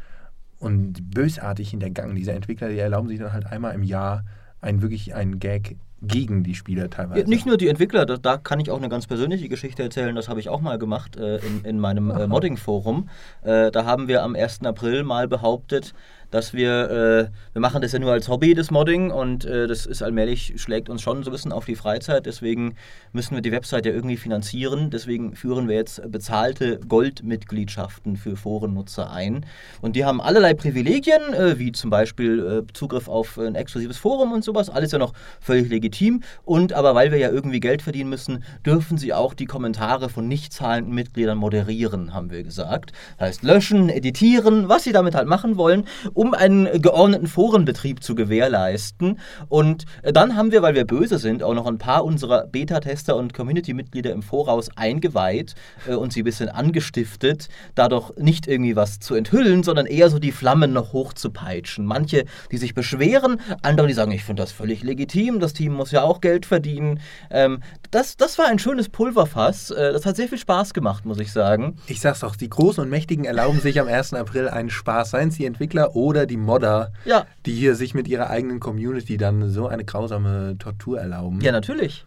und bösartig hintergangen. Diese Entwickler, die erlauben sich dann halt einmal im Jahr ein wirklich einen Gag gegen die Spieler teilweise. Ja, nicht nur die Entwickler, da, da, kann ich auch eine ganz persönliche Geschichte erzählen, das habe ich auch mal gemacht äh, in, in, meinem äh, Modding-Forum. Äh, da haben wir am 1. April mal behauptet, dass wir, äh, wir machen das ja nur als Hobby, das Modding, und äh, das ist allmählich, schlägt uns schon so ein bisschen auf die Freizeit, deswegen müssen wir die Website ja irgendwie finanzieren, deswegen führen wir jetzt bezahlte Goldmitgliedschaften für Forennutzer ein. Und die haben allerlei Privilegien, äh, wie zum Beispiel äh, Zugriff auf ein exklusives Forum und sowas, alles ja noch völlig legitim. Und aber weil wir ja irgendwie Geld verdienen müssen, dürfen sie auch die Kommentare von nicht zahlenden Mitgliedern moderieren, haben wir gesagt. Das heißt, löschen, editieren, was sie damit halt machen wollen um einen geordneten Forenbetrieb zu gewährleisten. Und äh, dann haben wir, weil wir böse sind, auch noch ein paar unserer Beta-Tester und Community-Mitglieder im Voraus eingeweiht äh, und sie ein bisschen angestiftet, da doch nicht irgendwie was zu enthüllen, sondern eher so die Flammen noch hochzupeitschen. Manche, die sich beschweren, andere, die sagen, ich finde das völlig legitim, das Team muss ja auch Geld verdienen. Ähm, das, das war ein schönes Pulverfass. Äh, das hat sehr viel Spaß gemacht, muss ich sagen. Ich sag's doch, die Großen und Mächtigen erlauben sich am 1. April einen Spaß, seien es die Entwickler oder oder die Modder, ja. die hier sich mit ihrer eigenen Community dann so eine grausame Tortur erlauben. Ja, natürlich.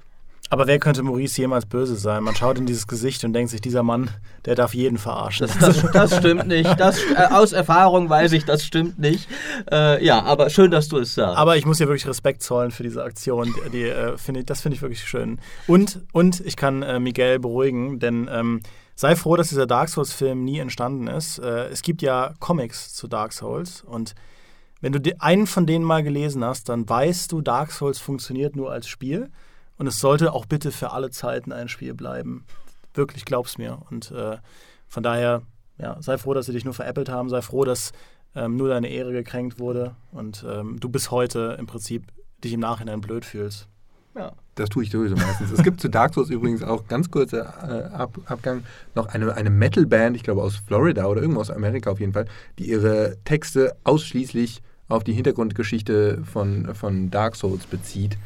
Aber wer könnte Maurice jemals böse sein? Man schaut in dieses Gesicht und denkt sich, dieser Mann, der darf jeden verarschen. Das, das, das stimmt nicht. Das, äh, aus Erfahrung weiß ich, das stimmt nicht. Äh, ja, aber schön, dass du es sagst. Aber ich muss dir wirklich Respekt zollen für diese Aktion. Die, die äh, find ich, das finde ich wirklich schön. Und, und ich kann äh, Miguel beruhigen, denn ähm, sei froh, dass dieser Dark Souls-Film nie entstanden ist. Äh, es gibt ja Comics zu Dark Souls und wenn du einen von denen mal gelesen hast, dann weißt du, Dark Souls funktioniert nur als Spiel und es sollte auch bitte für alle Zeiten ein Spiel bleiben. Wirklich, glaub's mir. Und äh, von daher, ja, sei froh, dass sie dich nur veräppelt haben, sei froh, dass ähm, nur deine Ehre gekränkt wurde und ähm, du bis heute im Prinzip dich im Nachhinein blöd fühlst. Ja. Das tue ich sowieso meistens. es gibt zu Dark Souls übrigens auch ganz kurzer äh, Ab Abgang noch eine, eine Metal-Band, ich glaube aus Florida oder irgendwo aus Amerika auf jeden Fall, die ihre Texte ausschließlich auf die Hintergrundgeschichte von, von Dark Souls bezieht.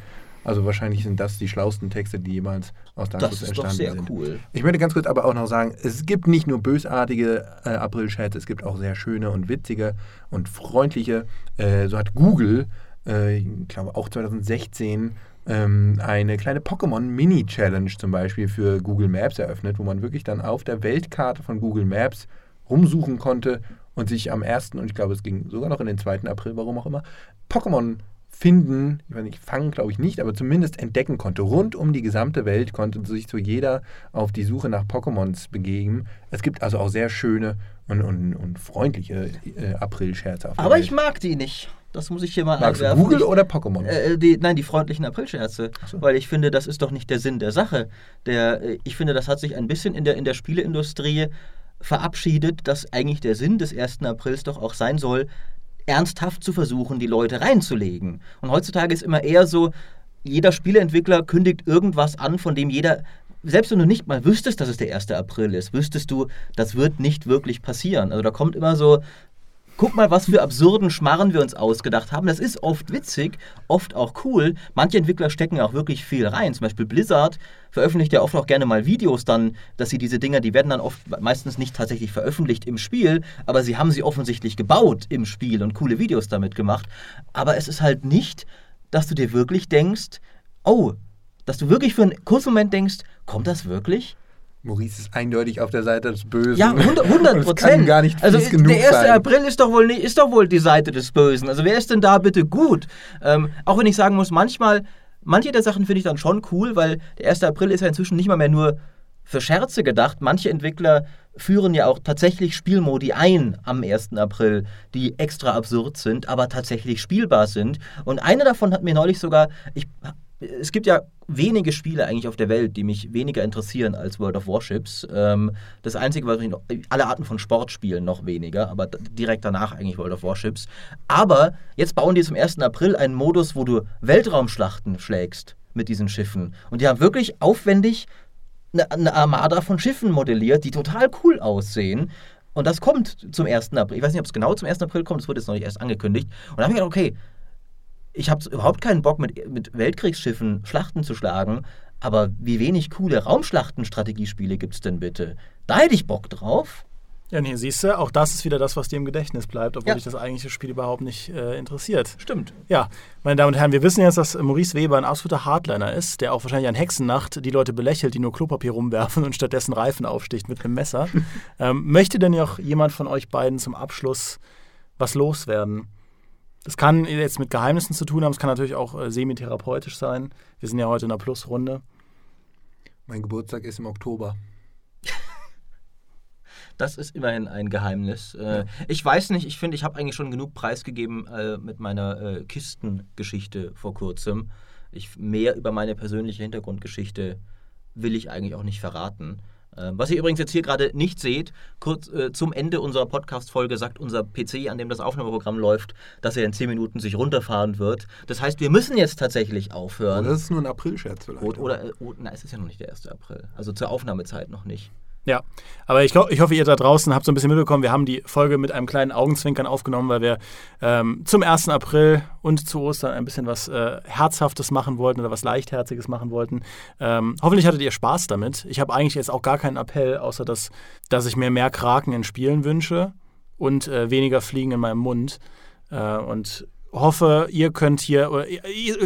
Also wahrscheinlich sind das die schlauesten Texte, die jemals aus Dark Souls entstanden sind. Das ist doch sehr cool. Ich möchte ganz kurz aber auch noch sagen, es gibt nicht nur bösartige äh, April-Chats, es gibt auch sehr schöne und witzige und freundliche. Äh, so hat Google, äh, ich glaube auch 2016, ähm, eine kleine Pokémon-Mini-Challenge zum Beispiel für Google Maps eröffnet, wo man wirklich dann auf der Weltkarte von Google Maps rumsuchen konnte und sich am 1. und ich glaube, es ging sogar noch in den 2. April, warum auch immer, Pokémon finden, ich weiß nicht, fangen glaube ich nicht, aber zumindest entdecken konnte. Rund um die gesamte Welt konnte sich so jeder auf die Suche nach Pokémons begeben. Es gibt also auch sehr schöne und, und, und freundliche äh, April-Scherze auf der Aber Welt. ich mag die nicht. Das muss ich hier mal Magst einwerfen. Google oder Pokémon? Äh, die, nein, die freundlichen Aprilscherze. so. Weil ich finde, das ist doch nicht der Sinn der Sache. Der, äh, ich finde, das hat sich ein bisschen in der, in der Spieleindustrie verabschiedet, dass eigentlich der Sinn des 1. Aprils doch auch sein soll, ernsthaft zu versuchen, die Leute reinzulegen. Und heutzutage ist immer eher so, jeder Spieleentwickler kündigt irgendwas an, von dem jeder, selbst wenn du nicht mal wüsstest, dass es der 1. April ist, wüsstest du, das wird nicht wirklich passieren. Also da kommt immer so, guck mal, was für absurden Schmarren wir uns ausgedacht haben. Das ist oft witzig, oft auch cool. Manche Entwickler stecken auch wirklich viel rein. Zum Beispiel Blizzard veröffentlicht ja oft auch gerne mal Videos dann, dass sie diese Dinger, die werden dann oft meistens nicht tatsächlich veröffentlicht im Spiel, aber sie haben sie offensichtlich gebaut im Spiel und coole Videos damit gemacht. Aber es ist halt nicht, dass du dir wirklich denkst, oh, dass du wirklich für einen kurzen Moment denkst, kommt das wirklich? Maurice ist eindeutig auf der Seite des Bösen. Ja, 100 100 Und es kann Prozent. gar nicht also genug der 1. sein. April ist doch wohl nicht, ist doch wohl die Seite des Bösen. Also wer ist denn da bitte gut? Ähm, auch wenn ich sagen muss, manchmal, manche der Sachen finde ich dann schon cool, weil der 1. April ist ja inzwischen nicht mal mehr nur für Scherze gedacht. Manche Entwickler führen ja auch tatsächlich Spielmodi ein am 1. April, die extra absurd sind, aber tatsächlich spielbar sind. Und eine davon hat mir neulich sogar, ich, es gibt ja wenige Spiele eigentlich auf der Welt, die mich weniger interessieren als World of Warships. Ähm, das Einzige, was mich noch, alle Arten von Sportspielen noch weniger, aber direkt danach eigentlich World of Warships. Aber jetzt bauen die zum 1. April einen Modus, wo du Weltraumschlachten schlägst mit diesen Schiffen. Und die haben wirklich aufwendig eine, eine Armada von Schiffen modelliert, die total cool aussehen. Und das kommt zum 1. April. Ich weiß nicht, ob es genau zum 1. April kommt, das wurde jetzt noch nicht erst angekündigt. Und da habe ich gedacht, okay, ich habe überhaupt keinen Bock, mit, mit Weltkriegsschiffen Schlachten zu schlagen, aber wie wenig coole Raumschlachten-Strategiespiele gibt es denn bitte? Da hätte ich Bock drauf. Ja, hier siehst du, auch das ist wieder das, was dir im Gedächtnis bleibt, obwohl Ja. dich das eigentliche Spiel überhaupt nicht äh, interessiert. Stimmt. Ja, meine Damen und Herren, wir wissen jetzt, dass Maurice Weber ein absoluter Hardliner ist, der auch wahrscheinlich an Hexennacht die Leute belächelt, die nur Klopapier rumwerfen und stattdessen Reifen aufsticht mit einem Messer. ähm, möchte denn noch jemand von euch beiden zum Abschluss was loswerden? Das kann jetzt mit Geheimnissen zu tun haben, es kann natürlich auch äh, semi-therapeutisch sein. Wir sind ja heute in einer Plusrunde. Mein Geburtstag ist im Oktober. Das ist immerhin ein Geheimnis. Äh, ich weiß nicht, ich finde, ich habe eigentlich schon genug preisgegeben äh, mit meiner äh, Kistengeschichte vor kurzem. Ich, mehr über meine persönliche Hintergrundgeschichte will ich eigentlich auch nicht verraten. Äh, was ihr übrigens jetzt hier gerade nicht seht, kurz äh, zum Ende unserer Podcast-Folge sagt unser PC, an dem das Aufnahmeprogramm läuft, dass er in 10 Minuten sich runterfahren wird. Das heißt, wir müssen jetzt tatsächlich aufhören. Oder das ist nur ein Aprilscherz vielleicht. Oder, oder, äh, oh, na, es ist ja noch nicht der 1. April. Also zur Aufnahmezeit noch nicht. Ja, aber ich, glaub, ich hoffe, ihr da draußen habt so ein bisschen mitbekommen, wir haben die Folge mit einem kleinen Augenzwinkern aufgenommen, weil wir ähm, zum 1. April und zu Ostern ein bisschen was äh, Herzhaftes machen wollten oder was Leichtherziges machen wollten. Ähm, hoffentlich hattet ihr Spaß damit. Ich habe eigentlich jetzt auch gar keinen Appell, außer dass, dass ich mir mehr Kraken in Spielen wünsche und äh, weniger Fliegen in meinem Mund. Äh, und hoffe, ihr könnt hier, oder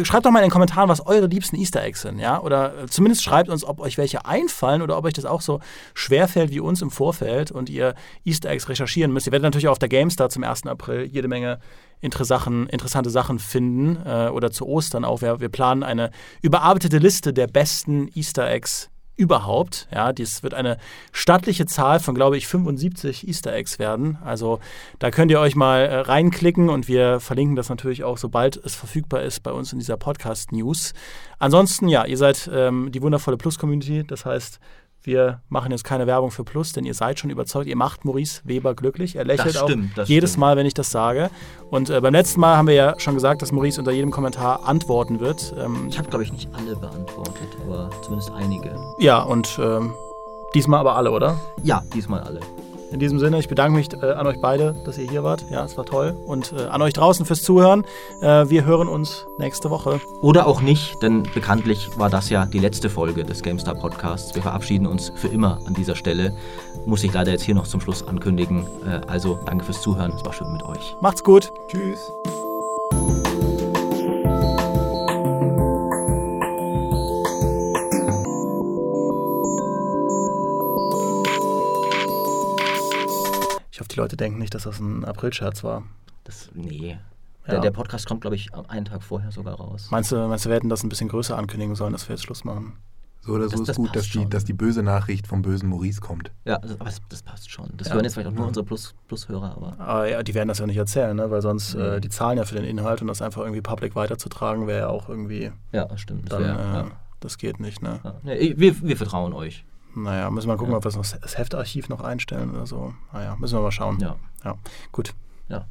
schreibt doch mal in den Kommentaren, was eure liebsten Easter Eggs sind, ja? Oder äh, zumindest schreibt uns, ob euch welche einfallen oder ob euch das auch so schwerfällt wie uns im Vorfeld und ihr Easter Eggs recherchieren müsst. Ihr werdet natürlich auch auf der GameStar zum 1. April jede Menge interessante Sachen finden äh, oder zu Ostern auch. Wir, wir planen eine überarbeitete Liste der besten Easter Eggs überhaupt. Ja, dies wird eine stattliche Zahl von, glaube ich, 75 Easter Eggs werden. Also da könnt ihr euch mal äh, reinklicken und wir verlinken das natürlich auch, sobald es verfügbar ist, bei uns in dieser Podcast-News. Ansonsten, ja, ihr seid ähm, die wundervolle Plus-Community. Das heißt, wir machen jetzt keine Werbung für Plus, denn ihr seid schon überzeugt. Ihr macht Maurice Weber glücklich. Er lächelt Das auch stimmt, das jedes stimmt. Mal, wenn ich das sage. Und äh, beim letzten Mal haben wir ja schon gesagt, dass Maurice unter jedem Kommentar antworten wird. Ähm, Ich habe, glaube ich, nicht alle beantwortet, aber zumindest einige. ja, und ähm, diesmal aber alle, oder? Ja, diesmal alle. In diesem Sinne, ich bedanke mich äh, an euch beide, dass ihr hier wart. Ja, es war toll. Und äh, an euch draußen fürs Zuhören. Äh, wir hören uns nächste Woche. Oder auch nicht, denn bekanntlich war das ja die letzte Folge des GameStar Podcasts. Wir verabschieden uns für immer an dieser Stelle. Muss ich leider jetzt hier noch zum Schluss ankündigen. Äh, Also danke fürs Zuhören, es war schön mit euch. Macht's gut. Tschüss. Leute denken nicht, dass das ein Aprilscherz war. Das, nee. Der, Ja. der Podcast kommt, glaube ich, am- einen Tag vorher sogar raus. Meinst du, meinst du, wir hätten das ein bisschen größer ankündigen sollen, dass wir jetzt Schluss machen? So oder so Das- ist das gut, dass die, dass die böse Nachricht vom bösen Maurice kommt. Ja, also, aber das, das passt schon. Das Ja. hören jetzt vielleicht auch nur unsere Plus, Plus-Hörer, aber Aber ja, die werden das ja nicht erzählen, ne? weil sonst Nee. äh, die zahlen ja für den Inhalt und das einfach irgendwie public weiterzutragen, wäre ja auch irgendwie, ja, das stimmt. Das, dann, wär, äh, ja. das geht nicht. Ne? Ja. Nee, wir, wir vertrauen euch. Naja, müssen wir mal gucken, Ja. ob wir das, Heftarchiv noch einstellen oder so. Naja, müssen wir mal schauen. Ja. ja. Gut. Ja.